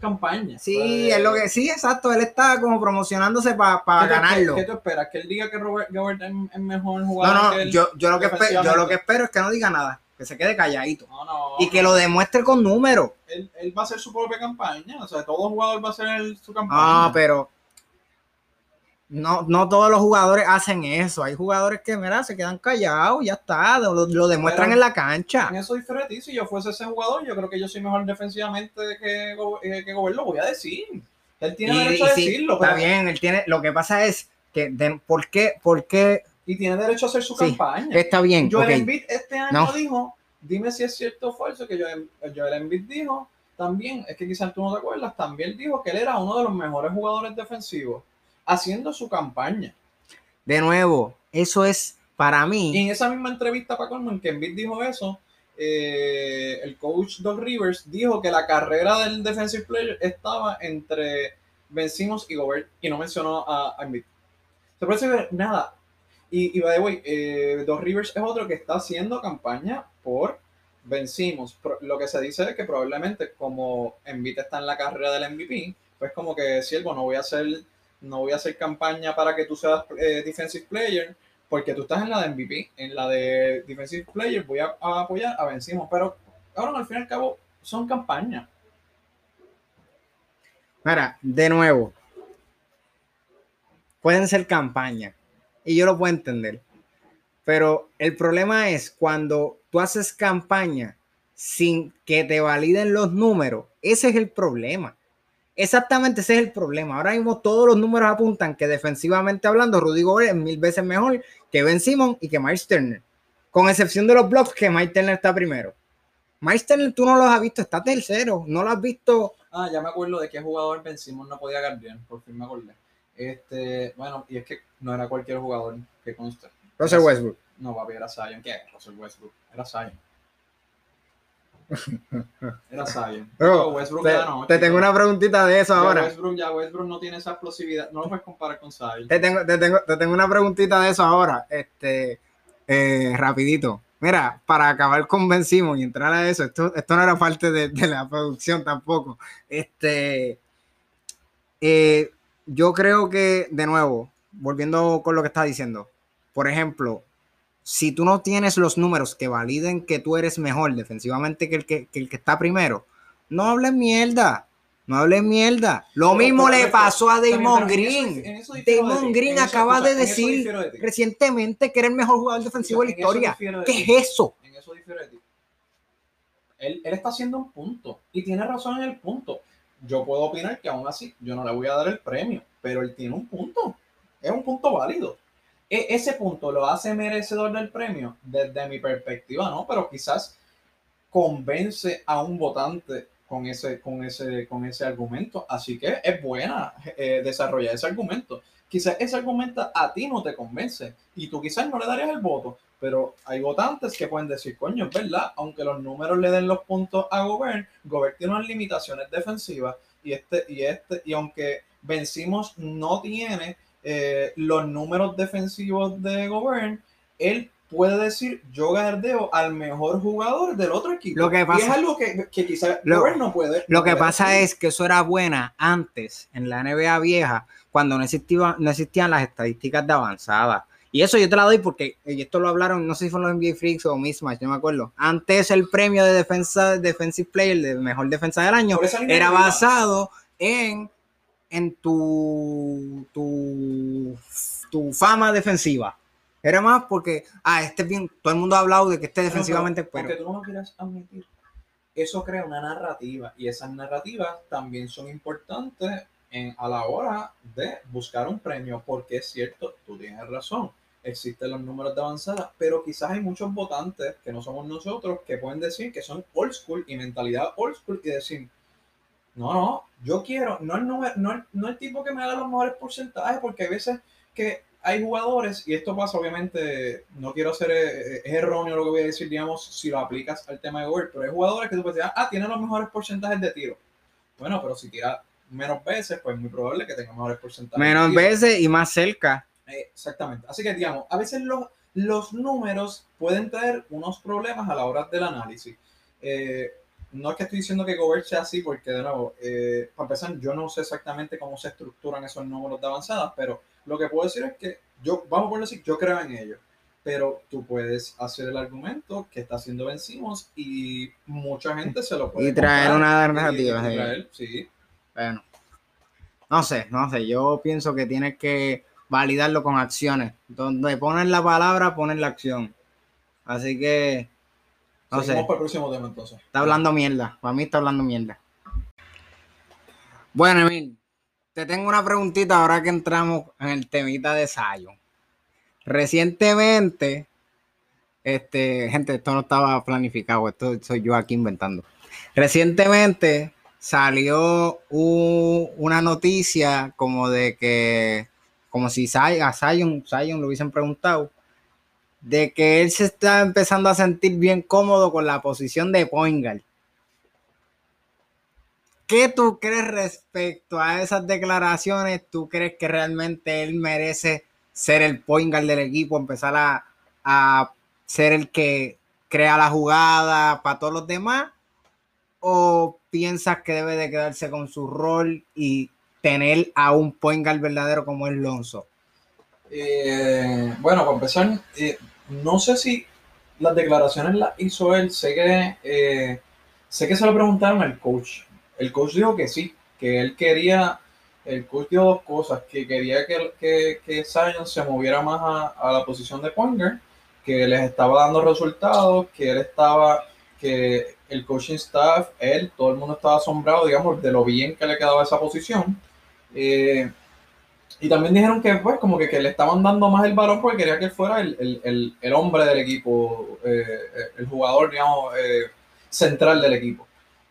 campaña. Sí, es lo que sí, exacto. Él está como promocionándose para ganarlo. ¿Qué, tú esperas? ¿Que él diga que Robert Gobert es, mejor jugador? No, no, yo, yo, lo que espero, yo lo que espero es que no diga nada. que se quede calladito. No, no, Y que lo demuestre con números. Él, él va a hacer su propia campaña. O sea, todo jugador va a hacer su campaña. Ah, pero no, no todos los jugadores hacen eso. Hay jugadores que, mira, se quedan callados, ya está, lo, lo demuestran Pero- en la cancha. En eso diferente. Si yo fuese ese jugador, yo creo que yo soy mejor defensivamente que, eh, que Gobert. Lo voy a decir. Él tiene Y- derecho y a sí, decirlo. está pero- bien, él tiene, lo que pasa es que, de- ¿por qué? ¿Por qué? Y tiene derecho a hacer su Sí, campaña. Está bien, Joel ok. Embiid este año No. dijo, dime si es cierto o falso, que Joel, Joel Embiid dijo también, es que quizás tú no te acuerdas, también dijo que él era uno de los mejores jugadores defensivos haciendo su campaña. De nuevo, eso es para Y mí. en esa misma entrevista para Coleman que Embiid dijo eso, eh, el coach Doc Rivers dijo que la carrera del defensive player estaba entre Ben Simmons y Gobert y no mencionó a, a Embiid. Se parece que nada. Y, y by the way, eh, Doc Rivers es otro que está haciendo campaña por. Pro- Lo que se dice es que probablemente como Embiid está en la carrera del MVP, pues como que siervo, no voy a hacer, no voy a hacer campaña para que tú seas eh, defensive player, porque tú estás en la de MVP, en la de defensive player voy a, apoyar a Ben Simmons. Pero ahora al fin y al cabo son campañas. Mira, de nuevo, pueden ser campañas y yo lo puedo entender. Pero el problema es cuando tú haces campaña sin que te validen los números, ese es el problema. Exactamente ese es el problema. Ahora mismo todos los números apuntan que defensivamente hablando, Rudy Gobert es mil veces mejor que Ben Simon y que Miles Turner. Con excepción de los blocks que Miles Turner está primero. Miles Turner tú no los has visto, está tercero. No lo has visto Ah, ya me acuerdo de qué jugador Ben Simmons no podía guardiar, por fin me acordé. Este, bueno, y es que no era cualquier jugador que conste. Russell Westbrook. No, papi, era Zion. ¿Qué? Russell Westbrook. Era Zion. Era Westbrook Te, ya no. te tengo una preguntita de eso Ya ahora. Westbrook, ya Westbrook no tiene esa explosividad. No lo puedes comparar con Zion. Te tengo, te, tengo, te tengo una preguntita de eso ahora. Este, eh, rapidito. Mira, para acabar con Ben y entrar a eso, esto, esto no era parte de, de la producción tampoco. Este, eh, yo creo que, de nuevo, volviendo con lo que estás diciendo, por ejemplo, si tú no tienes los números que validen que tú eres mejor defensivamente que el que, que el que está primero, no hables mierda. No hables mierda. Lo Pero, mismo pero, le pasó a Damon eso Green. eso de Damon. Green acaba de decir de recientemente que era el mejor jugador defensivo de la historia. de ¿Qué es eso? En eso difiero de ti. Él, él está haciendo un punto y tiene razón en el punto. Yo puedo opinar que aún así yo no le voy a dar el premio, pero él tiene un punto. Es un punto válido. E- ese punto lo hace merecedor del premio desde mi perspectiva, ¿no? Pero quizás convence a un votante con ese, con ese, con ese argumento. Así que es buena eh, desarrollar ese argumento. Quizás ese argumento a ti no te convence y tú quizás no le darías el voto, pero hay votantes que pueden decir, coño, es verdad, aunque los números le den los puntos a Gobert, Gobert tiene unas limitaciones defensivas y este, y este, y aunque vencimos no tiene eh, los números defensivos de Gobert, él puede decir, yo gardeo al mejor jugador del otro equipo. Lo que y pasa- es algo que, que quizás Gobert no puede. Lo que puede pasa decir. es que eso era buena antes, en la NBA vieja, cuando no, existía, no existían las estadísticas de avanzada. Y eso yo te la doy porque, esto lo hablaron, no sé si fueron los NBA Freaks o Mismatch, no me acuerdo. Antes el premio de defensa, defensive player, de mejor defensa del año, era basado en, en tu, tu, tu fama defensiva. Era más porque, ah, este es bien, todo el mundo ha hablado de que este defensivamente, Pero, pero aunque tú no lo quieras admitir, eso crea una narrativa y esas narrativas también son importantes en, a la hora de buscar un premio, porque es cierto, tú tienes razón, existen los números de avanzada, pero quizás hay muchos votantes que no somos nosotros que pueden decir que son old school y mentalidad old school y decir, no, no, yo quiero, no el, número, no, el, no el tipo que me haga los mejores porcentajes, porque hay veces que hay jugadores, y esto pasa obviamente, no quiero hacer, eh, es erróneo lo que voy a decir, digamos, si lo aplicas al tema de Gobert, pero hay jugadores que tú puedes decir, ah, tiene los mejores porcentajes de tiro. Bueno, pero si tira menos veces, pues es muy probable que tenga mejores porcentajes. de menos tiro. veces y más cerca. Eh, Exactamente. Así que, digamos, a veces los, los números pueden traer unos problemas a la hora del análisis. Eh, no es que estoy diciendo que Gobert sea así, porque de nuevo, eh, para empezar, yo no sé exactamente cómo se estructuran esos números de avanzadas, pero lo que puedo decir es que yo, vamos a poner así, yo creo en ellos. pero tú puedes hacer el argumento que está haciendo Ben Simmons y mucha gente se lo puede Y traer una narrativa, y traer, sí. Bueno, no sé, no sé. Yo pienso que tienes que validarlo con acciones. Donde ponen la palabra, ponen la acción. Así que, no Seguimos sé. para el próximo tema entonces. Está hablando mierda. Para mí está hablando mierda. Bueno, Emil, te tengo una preguntita ahora que entramos en el temita de Zion. Recientemente, este, gente, esto no estaba planificado, esto soy yo aquí inventando. Recientemente salió una noticia como de que, como si a Zion, Zion lo hubiesen preguntado, de que él se está empezando a sentir bien cómodo con la posición de point guard. ¿Qué tú crees respecto a esas declaraciones? ¿Tú crees que realmente él merece ser el point guard del equipo, empezar a, a ser el que crea la jugada para todos los demás? ¿O piensas que debe de quedarse con su rol y tener a un point guard verdadero como es Lonzo? Eh, bueno, para empezar, eh, no sé si las declaraciones las hizo él. Sé que, eh, sé que se lo preguntaron al coach. El coach dijo que sí, que él quería. El coach dijo dos cosas: que quería que, que, que se moviera más a, a la posición de point guard, que les estaba dando resultados, que él estaba. que el coaching staff, él, todo el mundo estaba asombrado, digamos, de lo bien que le quedaba esa posición. Eh, y también dijeron que, pues, como que, que le estaban dando más el balón porque quería que él fuera el, el, el, el hombre del equipo, eh, el jugador, digamos, eh, central del equipo.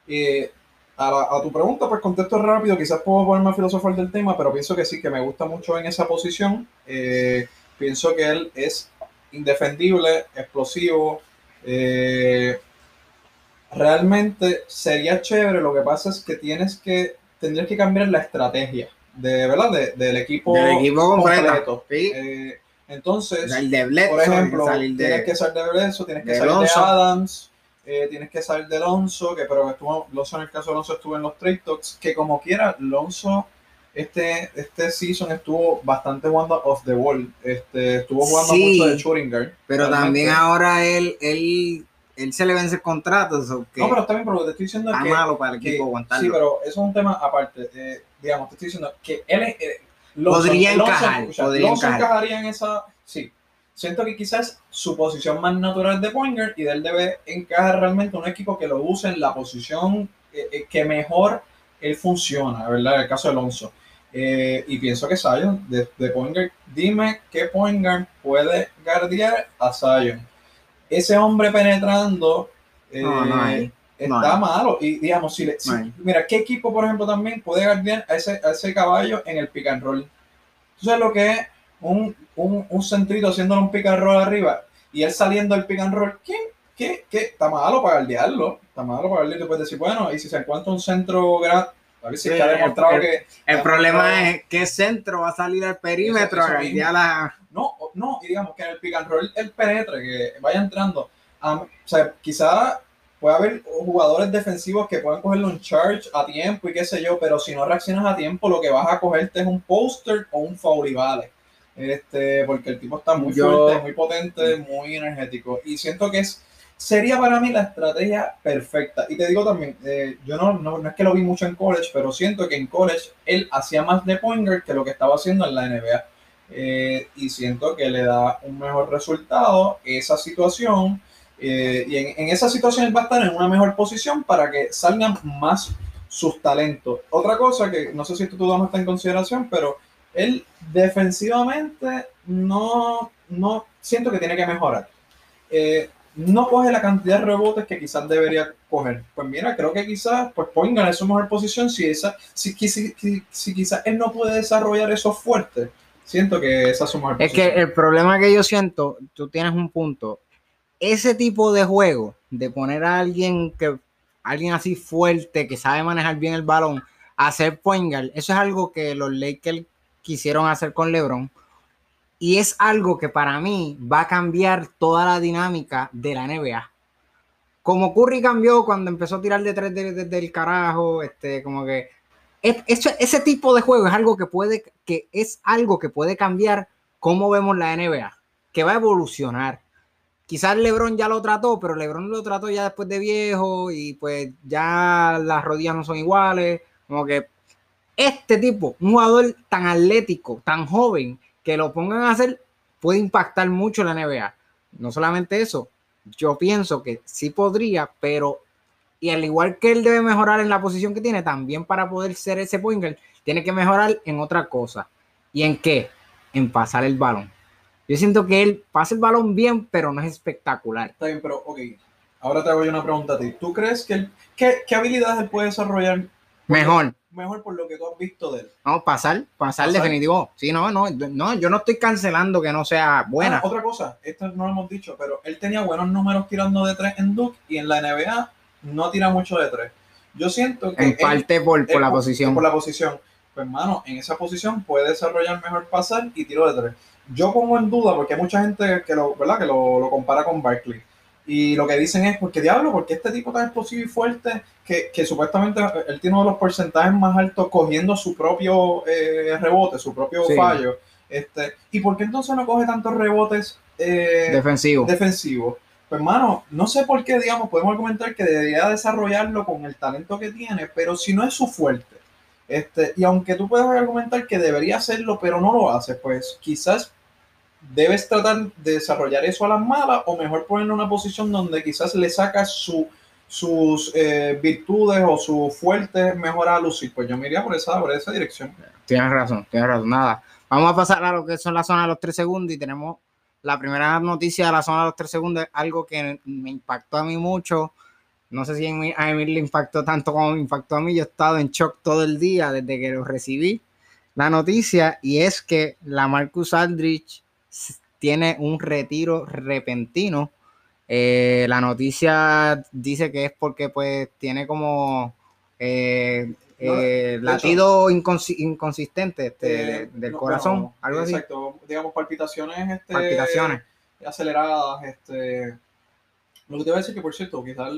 Eh, a, la- a tu pregunta, pues contesto rápido, quizás puedo ponerme a filosofar del tema, pero pienso que sí, que me gusta mucho en esa posición. Eh, pienso que él es indefendible, explosivo. realmente sería chévere, lo que pasa es que tienes que, tendrías que cambiar la estrategia de, ¿verdad? De- del equipo, Del equipo completo. completo. Sí. Eh, entonces, El de Bledsoe, por ejemplo, salir de- tienes que salir de Bledsoe, tienes que salir de Adams, eh, tienes que salir de Alonso, que pero estuvo, Alonso en el caso de Alonso estuvo en los trade talks, que como quiera, Alonso este, este season estuvo bastante jugando off the wall, este, estuvo jugando Sí. mucho de guard. Pero realmente. también ahora él, él, él se le vence el contrato. so que No, pero está bien, pero te estoy diciendo es está que malo para el que- equipo aguantarlo. Sí, pero eso es un tema aparte. eh, digamos, te estoy diciendo que él eh, Lonzo- Podría encajar, escucha, podría Lonzo encajar. encajaría en esa. Sí. Siento que quizás su posición más natural de point guard y de él debe encajar realmente un equipo que lo use en la posición eh, eh, que mejor él funciona, ¿verdad? En el caso de Alonso. Eh, y pienso que Zion, de, de point guard, dime qué point guard puede guardiar a Zion. Ese hombre penetrando. eh, No, no hay. está No malo. Y digamos, si, le- si- mira, ¿qué equipo, por ejemplo, también puede guardiar a ese, a ese caballo en el pick and roll? ¿Tú sabes lo que es un, un, un centrito haciéndole un pick and roll arriba y él saliendo del pick and roll? ¿Quién? ¿Qué? ¿Qué? Está malo para guardiarlo. Está malo para guardiarlo. Tú puedes decir, bueno, y si se encuentra un centro grande, a ver si Sí, está demostrado el- que. El problema es qué centro va a salir al perímetro Eso- eso la. No, no, y digamos que en el pick and roll él penetre, que vaya entrando. Am- o sea, quizá puede haber jugadores defensivos que puedan cogerle un charge a tiempo y qué sé yo, pero si no reaccionas a tiempo, lo que vas a cogerte es un poster o un foul y vale. Este, porque el tipo está muy Yo- fuerte, muy potente, muy energético. Y siento que es sería para mí la estrategia perfecta. Y te digo también, eh, yo no, no, no es que lo vi mucho en college, pero siento que en college él hacía más de point guard que lo que estaba haciendo en la NBA. Eh, y siento que le da un mejor resultado esa situación. eh, y en, en esa situación él va a estar en una mejor posición para que salgan más sus talentos. Otra cosa que no sé si tú tomas en consideración, pero él defensivamente no, no siento que tiene que mejorar. No coge la cantidad de rebotes que quizás debería coger. Pues mira, creo que quizás pues pongan en su mejor posición si esa, si, si, si, quizás él no puede desarrollar eso fuerte. Siento que esa es su mejor Es posición. que el problema que yo siento, tú tienes un punto. Ese tipo de juego, de poner a alguien que alguien así fuerte, que sabe manejar bien el balón, a hacer point guard, eso es algo que los Lakers quisieron hacer con LeBron. Y es algo que para mí va a cambiar toda la dinámica de la NBA. Como Curry cambió cuando empezó a tirar de tres desde el carajo, este, como que es- ese tipo de juego es algo que puede, que es algo que puede cambiar cómo vemos la NBA. que va a evolucionar. Quizás LeBron ya lo trató, pero LeBron lo trató ya después de viejo y pues ya las rodillas no son iguales. Como que este tipo, un jugador tan atlético, tan joven, que lo pongan a hacer, puede impactar mucho la NBA. No solamente eso, yo pienso que sí podría, pero y al igual que él debe mejorar en la posición que tiene, también para poder ser ese point tiene que mejorar en otra cosa. ¿Y en qué? En pasar el balón. Yo siento que él pasa el balón bien, pero no es espectacular. Está bien, pero ok. Ahora te hago yo una pregunta a ti. ¿Tú crees que él, qué, qué habilidades él puede desarrollar mejor? Mejor por lo que tú has visto de él. No, pasar, pasar, definitivo. Sí, no, no, no, yo no estoy cancelando que no sea buena. Ah, otra cosa, esto no lo hemos dicho, pero él tenía buenos números tirando de tres en Duke y en la NBA no tira mucho de tres. Yo siento que. En parte por, por la posición. Por la posición pues hermano, en esa posición puede desarrollar mejor pasar y tiro de tres. Yo pongo en duda porque hay mucha gente que lo, ¿verdad? Que lo, compara con Barkley. Y lo que dicen es, porque diablo, porque este tipo tan explosivo y fuerte, que, que supuestamente él tiene uno de los porcentajes más altos cogiendo su propio eh, rebote, su propio fallo. Este, ¿Y por qué entonces no coge tantos rebotes eh, defensivos? Defensivo. Pues hermano, no sé por qué, digamos, podemos argumentar que debería desarrollarlo con el talento que tiene, pero si no es su fuerte, este, y aunque tú puedes argumentar que debería hacerlo, pero no lo hace, pues quizás debes tratar de desarrollar eso a las malas o mejor ponerlo en una posición donde quizás le sacas su, sus eh, virtudes o su fuerte mejor a lucir. Pues yo me iría por esa, por esa dirección. Tienes razón, tienes razón. Nada. Vamos a pasar a lo que son la zona de los tres segundos y tenemos la primera noticia de la zona de los tres segundos, algo que me impactó a mí mucho no sé si a Emil le impactó tanto como me impactó a mí. Yo he estado en shock todo el día desde que lo recibí la noticia y es que la Marcus Aldrich tiene un retiro repentino. Eh, la noticia dice que es porque pues tiene como eh, eh, latido inconsistente este, del corazón, algo así. Exacto, digamos palpitaciones, este, palpitaciones aceleradas, este lo que te voy a decir que, por cierto, quizás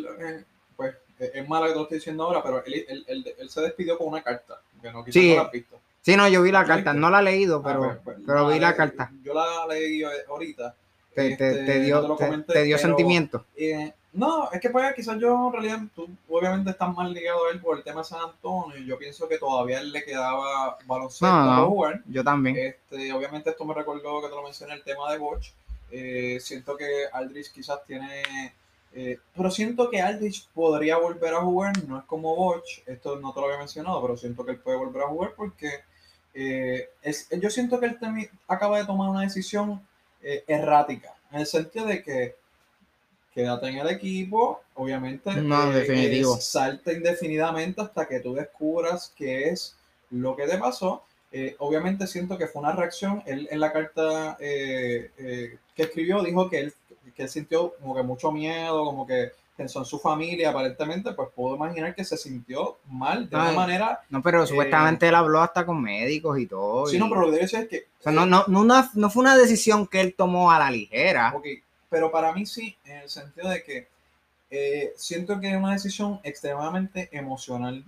pues, es mala que te lo estoy diciendo ahora, pero él, él, él, se despidió con una carta, que no, quizás sí. no la has visto. Sí, no, yo vi la carta, no la he leído, ah, pero, pues, pues, pero vi la carta. Yo la leí ahorita. Te, te, te este, dio, te, dio sentimiento. Eh, no, es que pues quizás yo en realidad, tú obviamente estás más ligado a él por el tema de San Antonio. Yo pienso que todavía él le quedaba baloncesto no, jugar. Yo también. Este, obviamente esto me recordó que te lo mencioné el tema de Bosch. Eh, siento que Aldrich quizás tiene. Eh, pero siento que Aldrich podría volver a jugar, no es como Bosch, esto no te lo había mencionado, pero siento que él puede volver a jugar porque eh, es, yo siento que él acaba de tomar una decisión errática, en el sentido de que quédate en el equipo, obviamente no, definitivo. salta indefinidamente hasta que tú descubras qué es lo que te pasó eh, obviamente siento que fue una reacción. Él en la carta eh, eh, que escribió dijo que él, que él sintió como que mucho miedo, como que pensó en su familia, aparentemente, pues puedo imaginar que se sintió mal de una manera. No, pero supuestamente él habló hasta con médicos y todo. Sí, no, pero lo que decir es que. O sea, no, no, no, no, fue una decisión que él tomó a la ligera. Ok, pero para mí sí, en el sentido de que siento que es una decisión extremadamente emocional.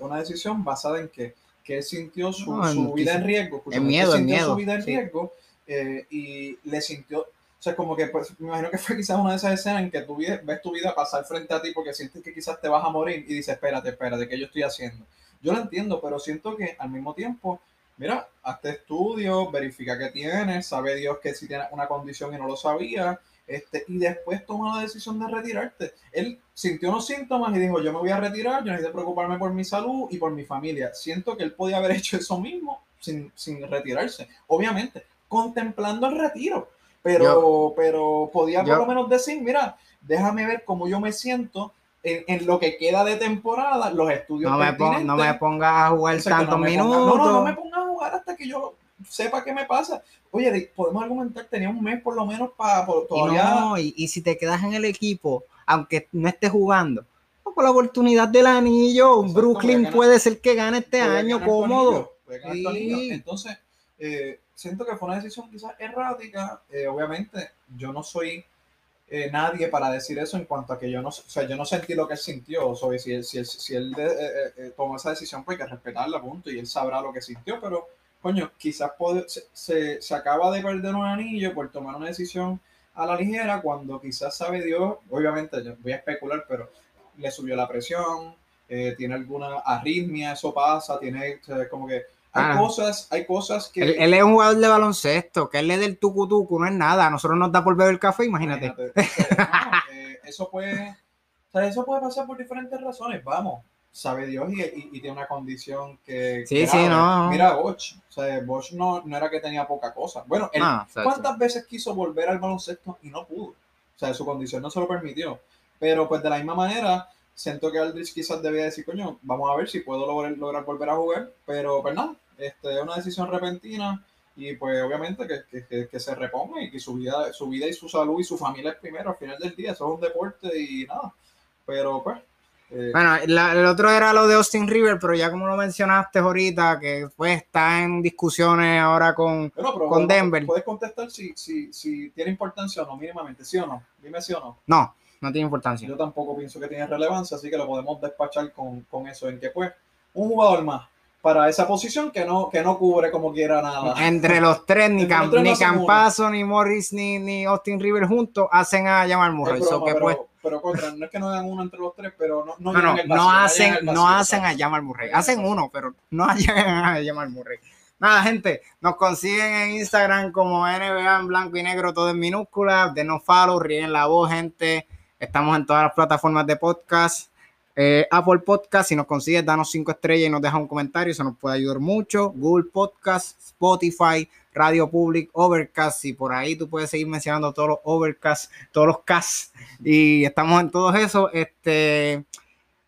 una decisión basada en que que sintió su, vida en riesgo. El miedo, el miedo. su vida en riesgo eh, y le sintió, o sea, como que pues, me imagino que fue quizás una de esas escenas en que tú ves tu vida pasar frente a ti porque sientes que quizás te vas a morir y dices, espérate, espérate, ¿qué yo estoy haciendo? Yo lo entiendo, pero siento que al mismo tiempo, mira, hazte estudio, verifica que tienes, sabe Dios que si tienes una condición y no lo sabía, este, y después toma la decisión de retirarte. Él sintió unos síntomas y dijo, yo me voy a retirar, yo necesito preocuparme por mi salud y por mi familia. Siento que él podía haber hecho eso mismo sin, retirarse. Obviamente, contemplando el retiro. Pero, pero podía por lo menos decir, mira, déjame ver cómo yo me siento en, lo que queda de temporada, los estudios. No me, no me pongas a jugar tantos minutos. no, no, no me pongas a jugar hasta que yo sepa qué me pasa. Oye, podemos argumentar, tenía un mes por lo menos para todavía. Y, y, si te quedas en el equipo, aunque no estés jugando, por la oportunidad del anillo, Brooklyn puede ser que gane este año cómodo. Entonces, eh, siento que fue una decisión quizás errática. Eh, obviamente, yo no soy eh, nadie para decir eso en cuanto a que yo no, o sea, yo no sentí lo que él sintió. O si él, si él, si él tomó esa decisión, pues hay que respetarla, punto, y él sabrá lo que sintió, pero coño, quizás puede- se, se, se acaba de perder un anillo por tomar una decisión a la ligera cuando quizás sabe Dios, obviamente yo voy a especular, pero le subió la presión, eh, tiene alguna arritmia, eso pasa, tiene sea, como que hay Ah. cosas, hay cosas que Él, él es un jugador de baloncesto, que él es del tucutucu, no es nada. A nosotros nos da por beber café, imagínate. Imagínate. Entonces, no, eh, eso puede, o sea, eso puede pasar por diferentes razones. Vamos, sabe Dios y, y- y tiene una condición que. Sí, sí, no. Mira, Bosch, o sea, Bosch no, no era que tenía poca cosa. Bueno, él, Ah. ¿cuántas veces quiso volver al baloncesto y no pudo? O sea, su condición no se lo permitió. Pero pues de la misma manera, siento que Aldrich quizás debía decir, coño, vamos a ver si puedo lograr, lograr volver a jugar. Pero pues nada, este, es una decisión repentina y pues obviamente que, que- que- se reponga y que su vida, su vida y su salud y su familia es primero al final del día. Eso es un deporte y nada. Pero pues... eh, Bueno, la- el otro era lo de Austin River, pero ya como lo mencionaste ahorita, que pues está en discusiones ahora con... bueno, pero con Denver. Puedes contestar si, si, si tiene importancia o no, mínimamente, sí o no. Dime sí o no. No, no tiene importancia. Yo tampoco pienso que tiene relevancia, así que lo podemos despachar con, con eso, en que pues un jugador más para esa posición que no, que no cubre como quiera nada. Entre los tres, ni, los Cam- tres ni. Campazo, ni Morris, ni, ni Austin River juntos hacen a Es Murray. broma, So que, pero, pues, pero contra, no es que no hagan uno entre los tres, pero no, no, no, no, llenan el no vacío, llenan hacen, el no hacen a. Jamal Murray. Hacen uno, pero no llegan a Jamal Murray. Nada, gente, nos consiguen en Instagram como NBA en blanco y negro, todo en minúscula. Denos follow, ríen la voz, gente. Estamos en todas las plataformas de podcast. Eh, Apple Podcast, si nos consigues, danos cinco estrellas y nos deja un comentario, eso nos puede ayudar mucho. Google Podcast, Spotify, Radio Public, Overcast, y por ahí tú puedes seguir mencionando todos los Overcast, todos los casts, y estamos en todos esos. Este,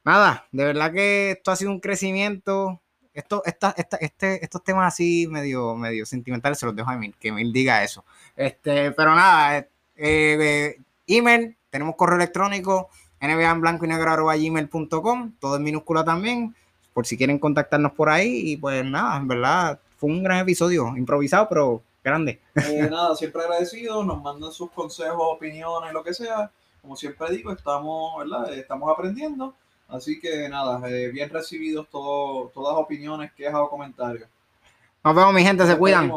nada, de verdad que esto ha sido un crecimiento. Esto, esta, esta- este, estos temas así medio, medio sentimentales se los dejo a Emil, que Emil diga eso. Este, pero nada, eh, eh, email, tenemos correo electrónico, nba en blanco y negro gmail.com, todo en minúscula también, por si quieren contactarnos por ahí. Y pues nada, en verdad, fue un gran episodio, improvisado, pero grande. Eh, nada, siempre agradecido, nos mandan sus consejos, opiniones, lo que sea. Como siempre digo, estamos, ¿verdad? Eh, Estamos aprendiendo. Así que nada, eh, bien recibidos todo, todas las opiniones, quejas o comentarios. Nos vemos, mi gente, se cuidan.